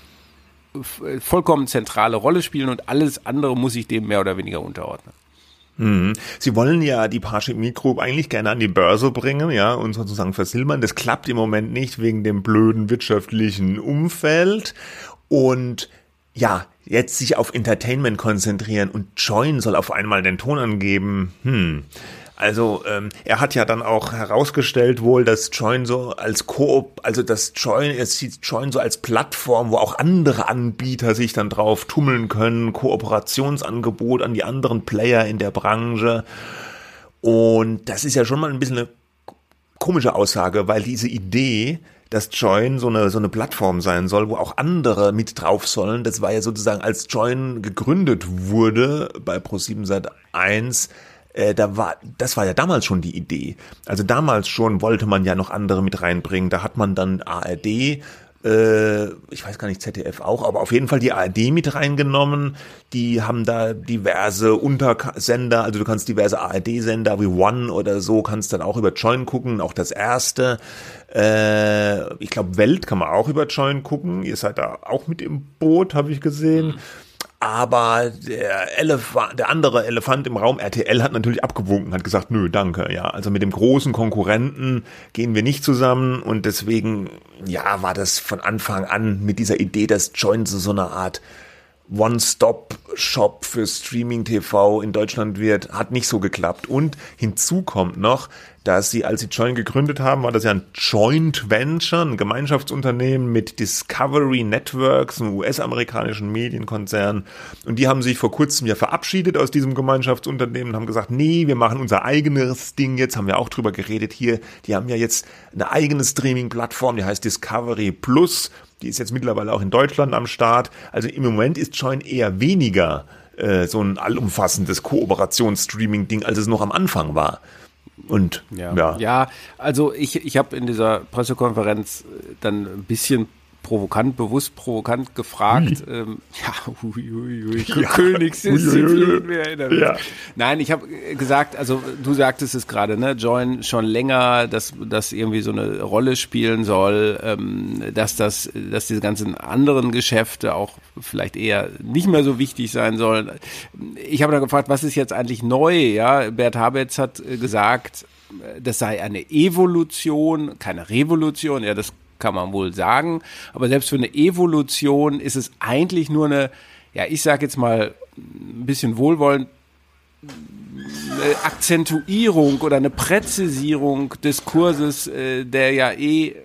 vollkommen zentrale Rolle spielen und alles andere muss sich dem mehr oder weniger unterordnen. Sie wollen ja die Parship Group eigentlich gerne an die Börse bringen, ja, und sozusagen versilbern. Das klappt im Moment nicht wegen dem blöden wirtschaftlichen Umfeld. Und ja, jetzt sich auf Entertainment konzentrieren und Join soll auf einmal den Ton angeben. Hm. Also ähm, er hat ja dann auch herausgestellt wohl, dass Join so als Koop, also dass Join, er sieht Join so als Plattform, wo auch andere Anbieter sich dann drauf tummeln können, Kooperationsangebot an die anderen Player in der Branche. Und das ist ja schon mal ein bisschen eine komische Aussage, weil diese Idee, dass Join so eine, so eine Plattform sein soll, wo auch andere mit drauf sollen, das war ja sozusagen, als Join gegründet wurde bei Pro7 Sat 1, äh, da war, das war ja damals schon die Idee. Also damals schon wollte man ja noch andere mit reinbringen. Da hat man dann ARD, äh, ich weiß gar nicht, ZDF auch, aber auf jeden Fall die ARD mit reingenommen. Die haben da diverse Untersender, also du kannst diverse ARD-Sender wie One oder so, kannst dann auch über Join gucken, auch das erste. Äh, ich glaube, Welt kann man auch über Join gucken. Ihr seid da auch mit im Boot, habe ich gesehen. Aber der Elefant, der andere Elefant im Raum RTL hat natürlich abgewunken, hat gesagt, nö, danke, ja. Also mit dem großen Konkurrenten gehen wir nicht zusammen und deswegen, ja, war das von Anfang an mit dieser Idee, dass Join so, so eine Art One-Stop-Shop für Streaming-TV in Deutschland wird, hat nicht so geklappt. Und hinzu kommt noch, dass sie, als sie Join gegründet haben, war das ja ein Joint Venture, ein Gemeinschaftsunternehmen mit Discovery Networks, einem US-amerikanischen Medienkonzern. Und die haben sich vor kurzem ja verabschiedet aus diesem Gemeinschaftsunternehmen und haben gesagt, nee, wir machen unser eigenes Ding jetzt, haben wir auch drüber geredet hier. Die haben ja jetzt eine eigene Streaming-Plattform, die heißt Discovery Plus. Die ist jetzt mittlerweile auch in Deutschland am Start. Also im Moment ist Join eher weniger äh, so ein allumfassendes Kooperations-Streaming-Ding, als es noch am Anfang war. Und ja, ja. ja also ich, ich habe in dieser Pressekonferenz äh, dann ein bisschen provokant, bewusst provokant gefragt. Ui. Ähm, ja, ui, ui, ui, ja. Königsdisziplin, wir erinnern ja. Nein, ich habe gesagt, also du sagtest es gerade, ne, Join schon länger, dass das irgendwie so eine Rolle spielen soll, ähm, dass das, dass diese ganzen anderen Geschäfte auch vielleicht eher nicht mehr so wichtig sein sollen. Ich habe dann gefragt, was ist jetzt eigentlich neu? Ja, Bert Habetz hat gesagt, das sei eine Evolution, keine Revolution. Ja, das kann man wohl sagen. Aber selbst für eine Evolution ist es eigentlich nur eine, ja, ich sage jetzt mal ein bisschen wohlwollend, eine Akzentuierung oder eine Präzisierung des Kurses, äh, der ja eh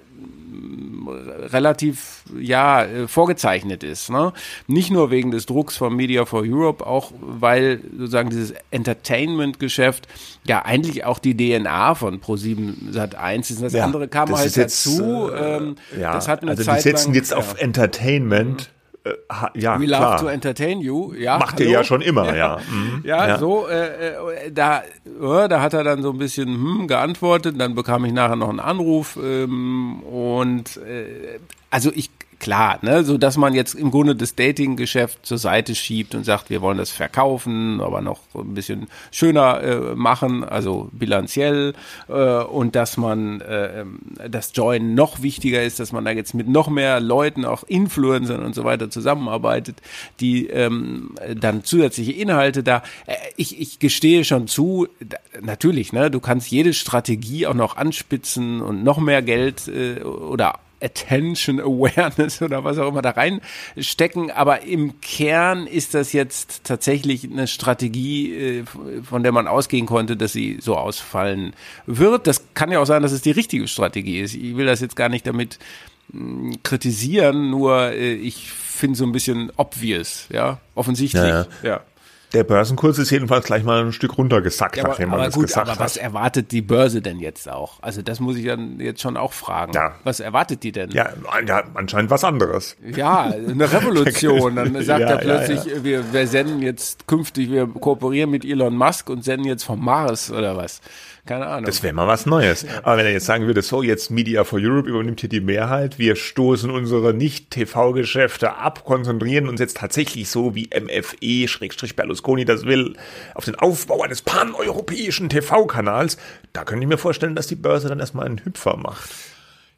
relativ ja äh, vorgezeichnet ist. Ne? Nicht nur wegen des Drucks von Media for Europe, auch weil sozusagen dieses Entertainment-Geschäft ja eigentlich auch die DNA von Pro7 Sat 1 ist. Das ja, andere kam das halt dazu. Jetzt, äh, ähm, ja, das hat eine also Zeit die setzen lang, jetzt ja. auf Entertainment. Äh, ja, We love klar. to entertain you. Ja, Macht er ja schon immer, ja. Mhm. Ja, ja, so, äh, äh da, äh, da hat er dann so ein bisschen hm, geantwortet. Dann bekam ich nachher noch einen Anruf ähm, und äh, also ich klar, ne, so dass man jetzt im Grunde das Dating-Geschäft zur Seite schiebt und sagt, wir wollen das verkaufen, aber noch ein bisschen schöner äh, machen, also bilanziell, äh, und dass man äh, das Join noch wichtiger ist, dass man da jetzt mit noch mehr Leuten, auch Influencern und so weiter zusammenarbeitet, die ähm, dann zusätzliche Inhalte da. Äh, ich, ich gestehe schon zu, da, natürlich, ne, du kannst jede Strategie auch noch anspitzen und noch mehr Geld äh, oder Attention Awareness oder was auch immer da reinstecken. Aber im Kern ist das jetzt tatsächlich eine Strategie, äh, von der man ausgehen konnte, dass sie so ausfallen wird. Das kann ja auch sein, dass es die richtige Strategie ist. Ich will das jetzt gar nicht damit mm, kritisieren, nur äh, ich finde so ein bisschen obvious, ja, offensichtlich, ja. ja. ja. Der Börsenkurs ist jedenfalls gleich mal ein Stück runtergesackt, ja, nachdem man das gut, gesagt aber hat. was erwartet die Börse denn jetzt auch? Also das muss ich dann jetzt schon auch fragen. Ja. Was erwartet die denn? Ja, ja anscheinend was anderes. Ja, eine Revolution. Dann sagt er plötzlich, Wir, wir senden jetzt künftig, wir kooperieren mit Elon Musk und senden jetzt vom Mars oder was. Keine Ahnung. Das wäre mal was Neues. Aber wenn er jetzt sagen würde, so, jetzt Media for Europe übernimmt hier die Mehrheit, wir stoßen unsere Nicht-TV-Geschäfte ab, konzentrieren uns jetzt tatsächlich so, wie MFE, Schrägstrich Berlusconi das will, auf den Aufbau eines paneuropäischen TV-Kanals, da könnte ich mir vorstellen, dass die Börse dann erstmal einen Hüpfer macht.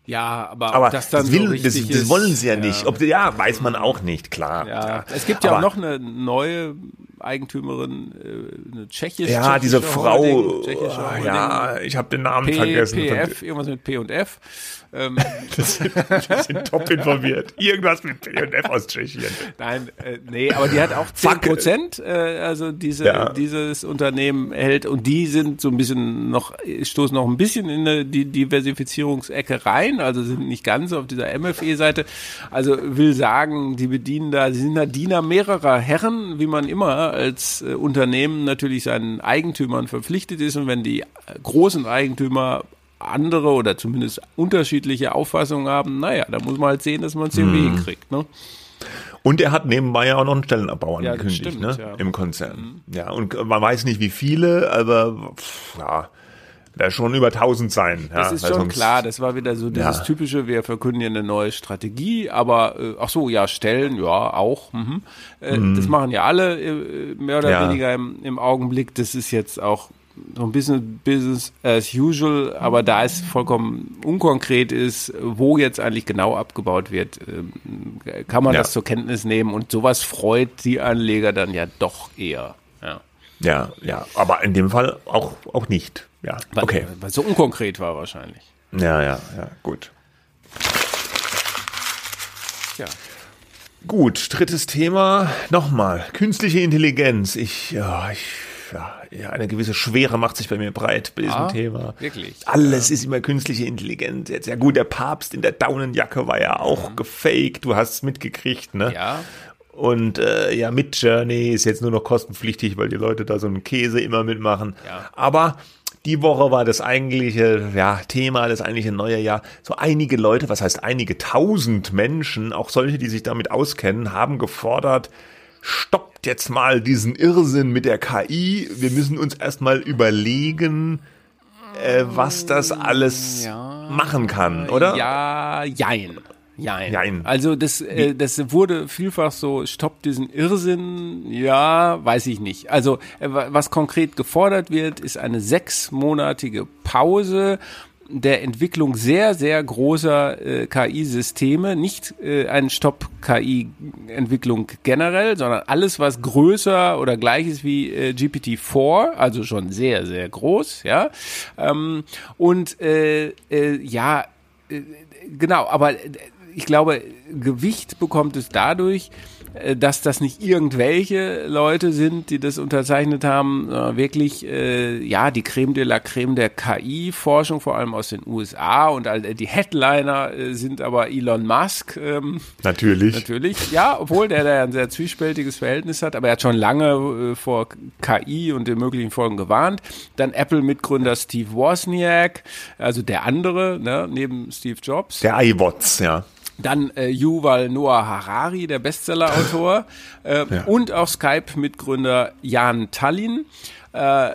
Ja, aber, aber das dann das, will, so das, das wollen sie ja, ja, nicht. Ob, ja, weiß man auch nicht, klar. Ja. ja. Es gibt ja aber, auch noch eine neue Eigentümerin, äh, eine tschechische. Ja, diese Frau. Holding, ja, ich habe den Namen P, vergessen. PF, irgendwas mit P und F. Ähm. das, sind, das sind top informiert. Irgendwas mit P und F aus Tschechien. Nein, äh, nee, aber die hat auch 10 Prozent, äh, also diese, ja. dieses Unternehmen hält und die sind so ein bisschen noch, stoßen noch ein bisschen in die Diversifizierungsecke rein, also sind nicht ganz auf dieser MFE-Seite. Also will sagen, die bedienen da, sie sind da Diener mehrerer Herren, wie man immer als äh, Unternehmen natürlich seinen Eigentümern verpflichtet ist und wenn die großen Eigentümer andere oder zumindest unterschiedliche Auffassungen haben, naja, da muss man halt sehen, dass man es irgendwie mhm. hinkriegt. Ne? Und er hat nebenbei ja auch noch einen Stellenabbau angekündigt ja, stimmt, ne? Ja. im Konzern. Mhm. Ja, und man weiß nicht wie viele, aber ja, da schon über 1000 sein. Ja, das ist schon klar, das war wieder so dieses ja. typische, wir verkünden ja eine neue Strategie, aber äh, ach so, ja, Stellen, ja, auch. Mhm. Äh, mhm. Das machen ja alle äh, mehr oder ja. weniger im, im Augenblick. Das ist jetzt auch so ein bisschen Business as usual, aber da es vollkommen unkonkret ist, wo jetzt eigentlich genau abgebaut wird, ähm, kann man ja. das zur Kenntnis nehmen und sowas freut die Anleger dann ja doch eher. Ja, ja, ja aber in dem Fall auch, auch nicht. Ja, weil, okay. Weil es so unkonkret war wahrscheinlich. Ja, ja, ja, gut. Tja. Gut, drittes Thema. Nochmal. Künstliche Intelligenz. Ich, ja, ich, ja, ja, eine gewisse Schwere macht sich bei mir breit bei diesem Ah, Thema. wirklich? Alles ist immer künstliche Intelligenz. Jetzt, ja gut, der Papst in der Daunenjacke war ja auch gefaked. Du hast es mitgekriegt, ne? Ja. Und äh, ja, mit Journey ist jetzt nur noch kostenpflichtig, weil die Leute da so einen Käse immer mitmachen. Ja. Aber die Woche war das eigentliche ja, Thema, das eigentliche neue Jahr. So einige Leute, was heißt einige tausend Menschen, auch solche, die sich damit auskennen, haben gefordert, stoppt jetzt mal diesen Irrsinn mit der KI. Wir müssen uns erstmal überlegen, äh, was das alles machen kann, oder? Ja, jein. Jein. Jein. Also das, äh, das wurde vielfach so, stoppt diesen Irrsinn, ja, weiß ich nicht. Also äh, wa- was konkret gefordert wird, ist eine sechsmonatige Pause der Entwicklung sehr, sehr großer äh, KI-Systeme, nicht äh, ein Stopp KI-Entwicklung generell, sondern alles, was größer oder gleich ist wie äh, GPT-4, also schon sehr, sehr groß, ja. Ähm, und äh, äh, ja, äh, genau, aber ich glaube, Gewicht bekommt es dadurch, äh, dass das nicht irgendwelche Leute sind, die das unterzeichnet haben, wirklich, äh, ja, die Creme de la Creme der KI-Forschung, vor allem aus den USA und all- die Headliner äh, sind aber Elon Musk, ähm, Natürlich. Natürlich, ja, obwohl der da ein sehr zwiespältiges Verhältnis hat, aber er hat schon lange äh, vor KI und den möglichen Folgen gewarnt. Dann Apple-Mitgründer Steve Wozniak, also der andere, ne, neben Steve Jobs. Der iWatts, ja. Dann äh, Yuval Noah Harari, der Bestseller-Autor. äh, Und auch Skype-Mitgründer Jan Tallinn. Äh,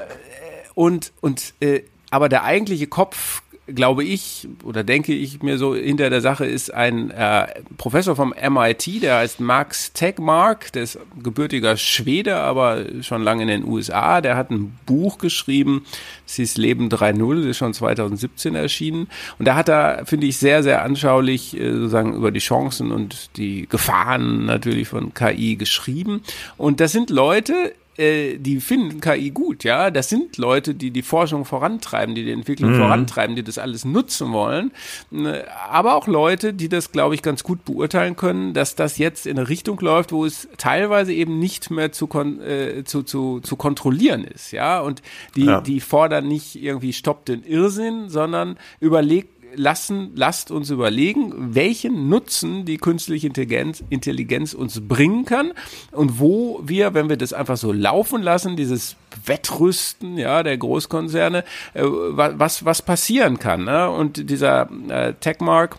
und, und, äh, aber der eigentliche Kopf, glaube ich, oder denke ich mir so hinter der Sache, ist ein äh, Professor vom MIT, der heißt Max Tegmark, der ist gebürtiger Schwede, aber schon lange in den USA. Der hat ein Buch geschrieben, es hieß Leben 3.0, das ist schon 2017 erschienen. Und da hat er, finde ich, sehr, sehr anschaulich äh, sozusagen über die Chancen und die Gefahren natürlich von KI geschrieben. Und das sind Leute, äh, die finden KI gut, ja. Das sind Leute, die die Forschung vorantreiben, die die Entwicklung vorantreiben, die das alles nutzen wollen. Ne, Aber auch Leute, die das, glaube ich, ganz gut beurteilen können, dass das jetzt in eine Richtung läuft, wo es teilweise eben nicht mehr zu, kon äh, zu, zu, zu kontrollieren ist, ja. Und die, Ja. die fordern nicht irgendwie stoppt den Irrsinn, sondern überlegt, lassen, lasst uns überlegen, welchen Nutzen die künstliche Intelligenz, Intelligenz uns bringen kann und wo wir, wenn wir das einfach so laufen lassen, dieses Wettrüsten, ja, der Großkonzerne, äh, wa- was, was passieren kann. Ne? Und dieser äh, Techmark,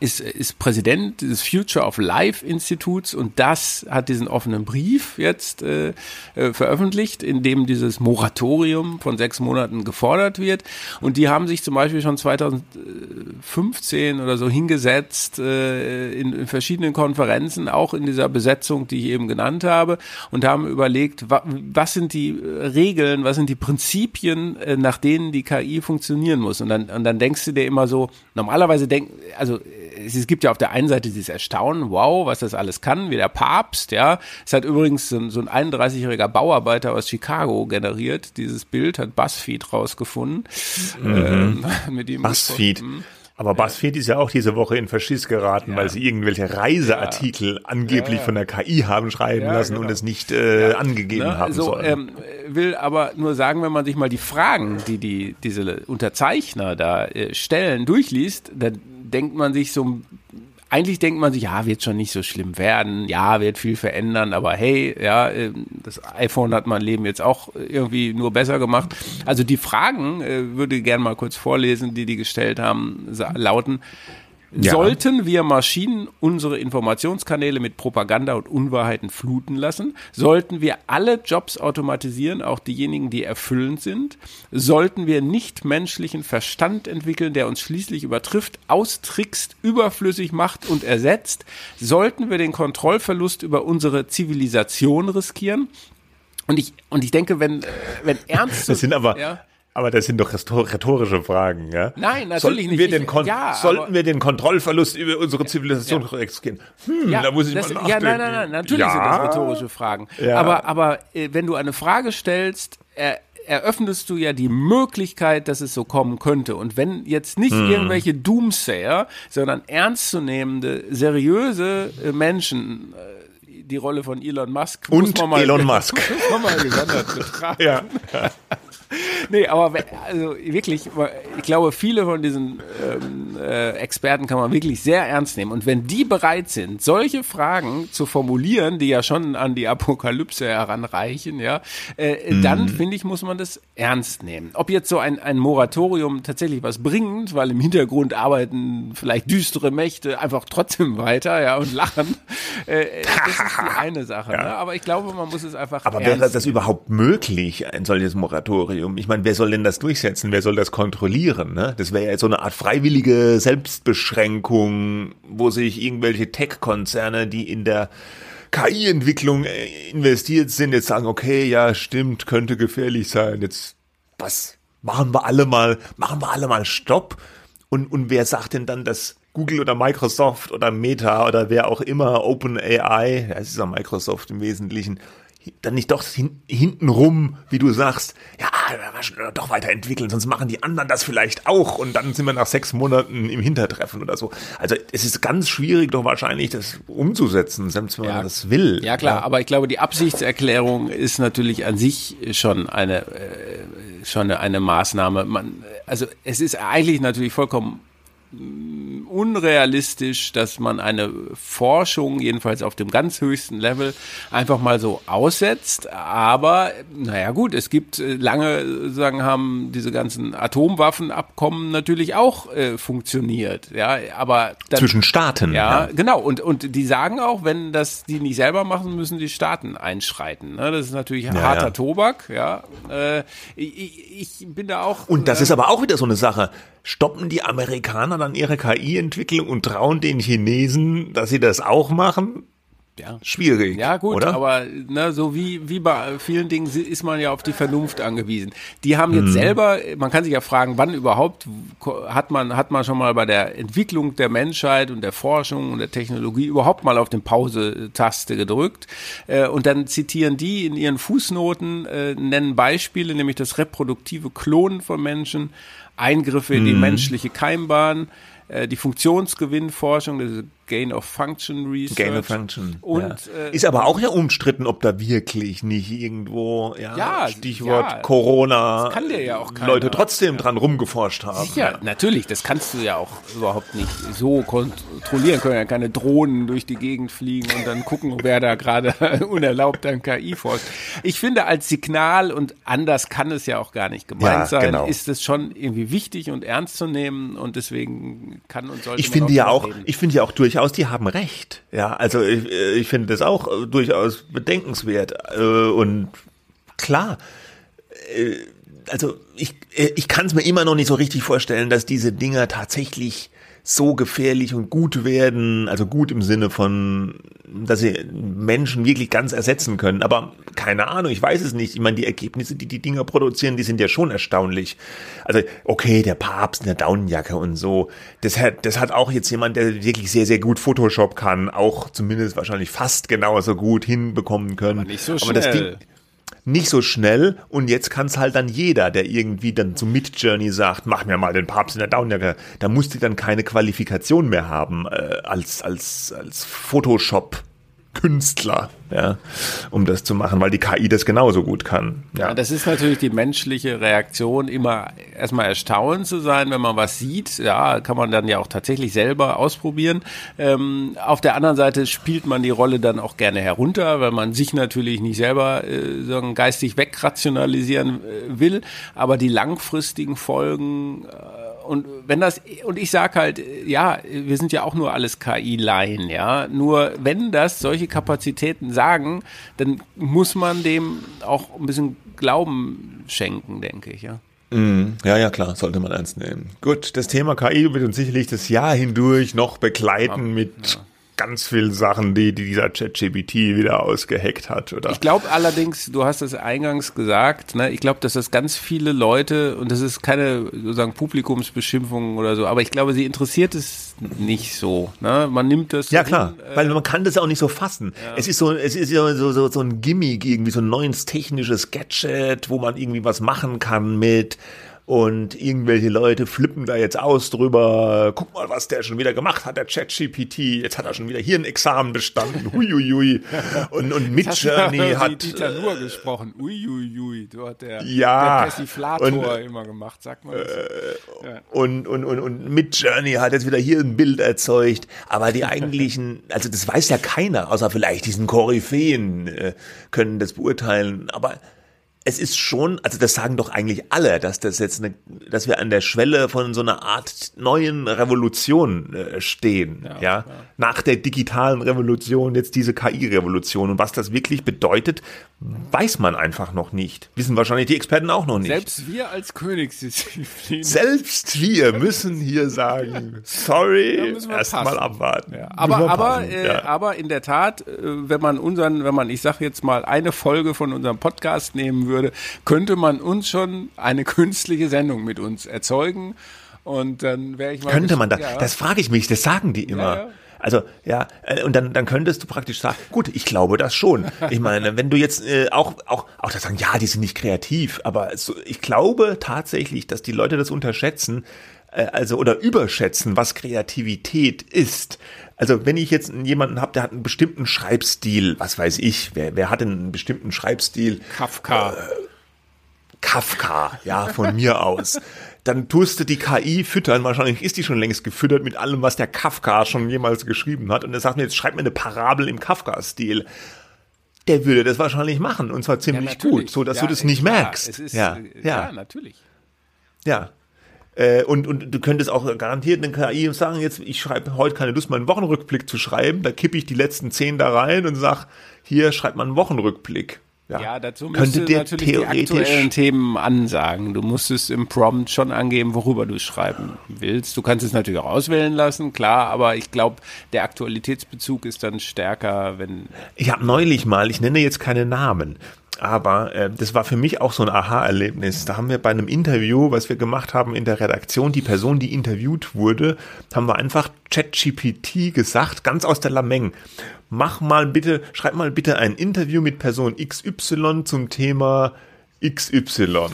ist, ist Präsident des Future of Life Instituts und das hat diesen offenen Brief jetzt äh, äh, veröffentlicht, in dem dieses Moratorium von sechs Monaten gefordert wird. Und die haben sich zum Beispiel schon 2015 oder so hingesetzt äh, in, in verschiedenen Konferenzen, auch in dieser Besetzung, die ich eben genannt habe, und haben überlegt, wa was sind die äh, Regeln, was sind die Prinzipien, äh, nach denen die KI funktionieren muss. Und dann, und dann denkst du dir immer so, normalerweise denk, also es, gibt ja auf der einen Seite dieses Erstaunen, wow, was das alles kann, wie der Papst, ja. Es hat übrigens so, ein- so ein 31-jähriger Bauarbeiter aus Chicago generiert. Dieses Bild hat BuzzFeed rausgefunden. Mit ihm Buzzfeed. Aber Buzzfeed ist ja auch diese Woche in Verschiss geraten, weil sie irgendwelche Reiseartikel angeblich von der KI haben schreiben Ja, lassen und genau. es nicht äh, angegeben Ne? haben so, sollen. ähm, will aber nur sagen, wenn man sich mal die Fragen, die, die diese Unterzeichner da äh, stellen, durchliest, dann denkt man sich so, eigentlich denkt man sich, ja, wird schon nicht so schlimm werden, ja, wird viel verändern, aber hey, ja, ähm, das iPhone hat mein Leben jetzt auch irgendwie nur besser gemacht. Also die Fragen, äh, würde ich gerne mal kurz vorlesen, die die gestellt haben, lauten, Ja. Sollten wir Maschinen unsere Informationskanäle mit Propaganda und Unwahrheiten fluten lassen? Sollten wir alle Jobs automatisieren, auch diejenigen, die erfüllend sind? Sollten wir nicht menschlichen Verstand entwickeln, der uns schließlich übertrifft, austrickst, überflüssig macht und ersetzt? Sollten wir den Kontrollverlust über unsere Zivilisation riskieren? Und ich, und ich denke, wenn, äh, wenn ernst. das sind aber, Ja. Aber das sind doch rhetor- rhetorische Fragen, ja? Nein, natürlich sollten nicht. Wir den Kon ja, sollten wir den Kontrollverlust über unsere Zivilisation riskieren? Hm, da muss ich das, mal Ja, nachdenken. nein, nein, nein, natürlich ja, sind das rhetorische Fragen. Ja. Aber, aber äh, wenn du eine Frage stellst, äh, eröffnest du ja die Möglichkeit, dass es so kommen könnte. Und wenn jetzt nicht Hm. irgendwelche Doomsayer, sondern ernstzunehmende, seriöse äh, Menschen äh, die Rolle von Elon Musk Und Elon Musk. muss man mal gesondert betrachten. Ja. Nee, aber also wirklich, ich glaube, viele von diesen ähm, äh, Experten kann man wirklich sehr ernst nehmen. Und wenn die bereit sind, solche Fragen zu formulieren, die ja schon an die Apokalypse heranreichen, ja, äh, Mhm. dann finde ich, muss man das ernst nehmen. Ob jetzt so ein, ein Moratorium tatsächlich was bringt, weil im Hintergrund arbeiten vielleicht düstere Mächte einfach trotzdem weiter, ja, und lachen, äh, das ist die eine Sache. Ne? Aber ich glaube, man muss es einfach Aber wäre das überhaupt möglich, ein solches Moratorium? Ich meine, wer soll denn das durchsetzen? Wer soll das kontrollieren? Ne? Das wäre ja so eine Art freiwillige Selbstbeschränkung, wo sich irgendwelche Tech-Konzerne, die in der KI-Entwicklung äh, investiert sind, jetzt sagen, okay, ja, stimmt, könnte gefährlich sein. Jetzt, was? Machen wir alle mal, machen wir alle mal Stopp? Und, und wer sagt denn dann, dass Google oder Microsoft oder Meta oder wer auch immer, OpenAI, ja, es ist ja Microsoft im Wesentlichen, dann nicht doch hin, hintenrum, wie du sagst, ja, doch weiterentwickeln, sonst machen die anderen das vielleicht auch und dann sind wir nach sechs Monaten im Hintertreffen oder so. Also es ist ganz schwierig doch wahrscheinlich, das umzusetzen, selbst wenn man das will. Ja klar, aber ich glaube, die Absichtserklärung ist natürlich an sich schon eine äh, schon eine, eine Maßnahme. Man, also es ist eigentlich natürlich vollkommen mm, unrealistisch, dass man eine Forschung, jedenfalls auf dem ganz höchsten Level, einfach mal so aussetzt. Aber, naja gut, es gibt äh, lange, sagen, haben diese ganzen Atomwaffenabkommen natürlich auch äh, funktioniert. Ja, aber dann, Zwischen Staaten. ja, genau. Und, und die sagen auch, wenn das die nicht selber machen, müssen die Staaten einschreiten. Ne? Das ist natürlich harter ja. Tobak. Ja, äh, ich, ich ich bin da auch. Und das äh, ist aber auch wieder so eine Sache. Stoppen die Amerikaner dann ihre KI-Entwicklung und trauen den Chinesen, dass sie das auch machen? Ja. Schwierig. Ja gut, oder? aber ne, so wie, wie bei vielen Dingen ist man ja auf die Vernunft angewiesen. Die haben jetzt selber, man kann sich ja fragen, wann überhaupt hat man, hat man schon mal bei der Entwicklung der Menschheit und der Forschung und der Technologie überhaupt mal auf den Pause-Taste gedrückt. Äh, und dann zitieren die in ihren Fußnoten, äh, nennen Beispiele, nämlich das reproduktive Klonen von Menschen, Eingriffe in die Mhm. menschliche Keimbahn, äh, die Funktionsgewinnforschung, das Gain of Function Research. Gain of Function. Und, ja. äh, ist aber auch ja umstritten, ob da wirklich nicht irgendwo, ja, Ja, Stichwort ja. Corona, ja auch. Leute trotzdem dran rumgeforscht haben. Sicher, natürlich, das kannst du ja auch überhaupt nicht so kontrollieren. Können ja keine Drohnen durch die Gegend fliegen und dann gucken, wer da gerade unerlaubt an KI forscht. Ich finde, als Signal und anders kann es ja auch gar nicht gemeint Ja, sein, genau. ist es schon irgendwie wichtig und ernst zu nehmen und deswegen kann und sollte Ich man finde ja drüber auch, reden. ich finde ja auch durchaus, die haben recht. Ja, also ich, äh, ich finde das auch äh, durchaus bedenkenswert. Äh, Und klar, also ich, ich kann es mir immer noch nicht so richtig vorstellen, dass diese Dinger tatsächlich so gefährlich und gut werden, also gut im Sinne von, dass sie Menschen wirklich ganz ersetzen können. Aber keine Ahnung, ich weiß es nicht. Ich meine, die Ergebnisse, die die Dinger produzieren, die sind ja schon erstaunlich. Also, okay, der Papst in der Daunenjacke und so, das hat, das hat auch jetzt jemand, der wirklich sehr, sehr gut Photoshop kann, auch zumindest wahrscheinlich fast genauso gut hinbekommen können. Aber nicht so Aber das schnell. Nicht so schnell. Und jetzt kann es halt dann jeder, der irgendwie dann zum Mid-Journey sagt, mach mir mal den Papst in der Downjacke, da musst du dann keine Qualifikation mehr haben äh, als, als, als Photoshop Künstler, ja, um das zu machen, weil die KI das genauso gut kann. Ja, Ja, das ist natürlich die menschliche Reaktion, immer erstmal erstaunt zu sein, wenn man was sieht. Ja, kann man dann ja auch tatsächlich selber ausprobieren. Ähm, auf der anderen Seite spielt man die Rolle dann auch gerne herunter, weil man sich natürlich nicht selber äh, sagen, geistig wegrationalisieren äh, will. Aber die langfristigen Folgen äh, und wenn das und ich sag halt, ja, wir sind ja auch nur alles KI-Laien, ja. Nur wenn das solche Kapazitäten sagen, dann muss man dem auch ein bisschen Glauben schenken, denke ich, ja. ja, ja, klar, sollte man ernst nehmen. Gut, das Thema KI wird uns sicherlich das Jahr hindurch noch begleiten mit ganz viele Sachen, die, die dieser ChatGPT wieder ausgeheckt hat, oder? Ich glaube allerdings, du hast es eingangs gesagt, ne, ich glaube, dass das ganz viele Leute, und das ist keine sozusagen Publikumsbeschimpfung oder so, aber ich glaube, sie interessiert es nicht so. Ne? Man nimmt das. Ja, klar, hin, äh, weil man kann das auch nicht so fassen. Ja. Es ist so, es ist ja so, so, so ein Gimmick, irgendwie so ein neues technisches Gadget, wo man irgendwie was machen kann mit und irgendwelche Leute flippen da jetzt aus drüber. Guck mal, was der schon wieder gemacht hat, der ChatGPT. Jetzt hat er schon wieder hier ein Examen bestanden. Huiuiui. Und, und Midjourney hat. Dieter Nur gesprochen. Uiuiui. Du hat der, ja, der Persiflator und, immer gemacht, sagt man. Äh, ja. Und, und, und, und Midjourney hat jetzt wieder hier ein Bild erzeugt. Aber die eigentlichen, also das weiß ja keiner, außer vielleicht diesen Koryphäen äh, können das beurteilen. Aber es ist schon, also das sagen doch eigentlich alle, dass das jetzt eine, dass wir an der Schwelle von so einer Art neuen Revolution äh, stehen, ja, ja? nach der digitalen Revolution jetzt diese KI-Revolution und was das wirklich bedeutet, weiß man einfach noch nicht. Wissen wahrscheinlich die Experten auch noch nicht. Selbst wir als Königsdisziplin. Selbst wir müssen hier sagen, sorry, erstmal abwarten. Ja. Aber aber äh, aber in der Tat, äh, wenn man unseren, wenn man, ich sag jetzt mal eine Folge von unserem Podcast nehmen würde würde, könnte man uns schon eine künstliche Sendung mit uns erzeugen. Und dann wäre ich mal. Könnte man da? Ja. Das frage ich mich, das sagen die immer. Ja, ja. Also ja, äh, und dann, dann könntest du praktisch sagen, gut, ich glaube das schon. Ich meine, wenn du jetzt äh, auch, auch, auch das sagen, ja, die sind nicht kreativ, aber so, ich glaube tatsächlich, dass die Leute das unterschätzen, äh, also oder überschätzen, was Kreativität ist. Also wenn ich jetzt jemanden habe, der hat einen bestimmten Schreibstil, was weiß ich, wer, wer hat denn einen bestimmten Schreibstil? Kafka. Äh, Kafka, ja, von mir aus. Dann tust du die KI füttern, wahrscheinlich ist die schon längst gefüttert mit allem, was der Kafka schon jemals geschrieben hat. Und er sagt mir, jetzt schreib mir eine Parabel im Kafka-Stil der würde das wahrscheinlich machen und zwar ziemlich ja, gut, so dass ja, du das nicht merkst. Ist, ja, ja, ja, natürlich. Ja, äh, und, und du könntest auch garantiert eine KI sagen, jetzt, ich schreibe heute keine Lust, meinen Wochenrückblick zu schreiben, da kippe ich die letzten zehn da rein und sag, hier schreibt man einen Wochenrückblick. Ja, ja dazu musst du natürlich die aktuellen Themen ansagen. Du musst es im Prompt schon angeben, worüber du schreiben willst. Du kannst es natürlich auch auswählen lassen, klar, aber ich glaube, der Aktualitätsbezug ist dann stärker, wenn. Ich habe neulich mal, ich nenne jetzt keine Namen, aber äh, das war für mich auch so ein Aha-Erlebnis. Da haben wir bei einem Interview, was wir gemacht haben in der Redaktion, die Person, die interviewt wurde, haben wir einfach ChatGPT gesagt, ganz aus der Lameng. Mach mal bitte, schreib mal bitte ein Interview mit Person XY zum Thema XY.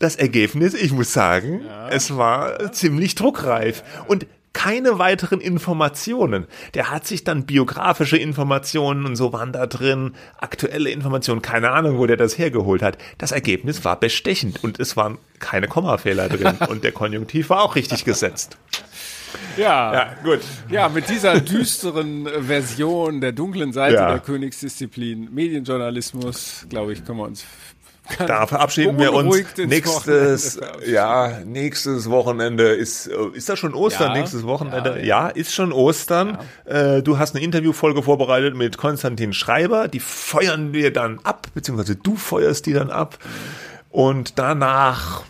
Das Ergebnis, ich muss sagen, ja. es war ziemlich druckreif. Und keine weiteren Informationen. Der hat sich dann biografische Informationen und so waren da drin, aktuelle Informationen, keine Ahnung, wo der das hergeholt hat. Das Ergebnis war bestechend und es waren keine Kommafehler drin und der Konjunktiv war auch richtig gesetzt. Ja, ja, gut. Ja, mit dieser düsteren Version der dunklen Seite ja. der Königsdisziplin Medienjournalismus, glaube ich, können wir uns da verabschieden wir uns. Nächstes, ja, nächstes Wochenende ist, äh, ist das schon Ostern? Ja, nächstes Wochenende? Ja, ja, ist schon Ostern. Ja. Äh, du hast eine Interviewfolge vorbereitet mit Konstantin Schreiber. Die feuern wir dann ab, beziehungsweise du feuerst die dann ab. Und danach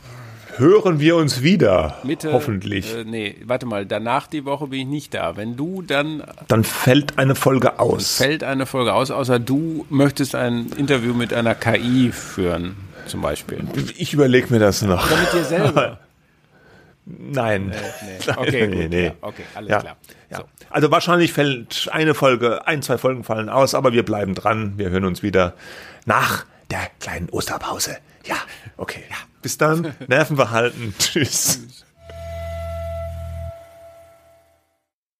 hören wir uns wieder. Mitte, hoffentlich. Äh, nee, warte mal, danach die Woche bin ich nicht da. Wenn du dann. Dann fällt eine Folge aus. Fällt eine Folge aus, außer du möchtest ein Interview mit einer KI führen, zum Beispiel. Ich überlege mir das noch. Oder mit dir selber. Nein. Nee, nee. Okay, nee, nee. Ja, okay, alles ja. klar. Ja. So. Also wahrscheinlich fällt eine Folge, ein, zwei Folgen fallen aus, aber wir bleiben dran. Wir hören uns wieder nach der kleinen Osterpause. Ja, okay. Ja. Bis dann. Nerven behalten. Tschüss.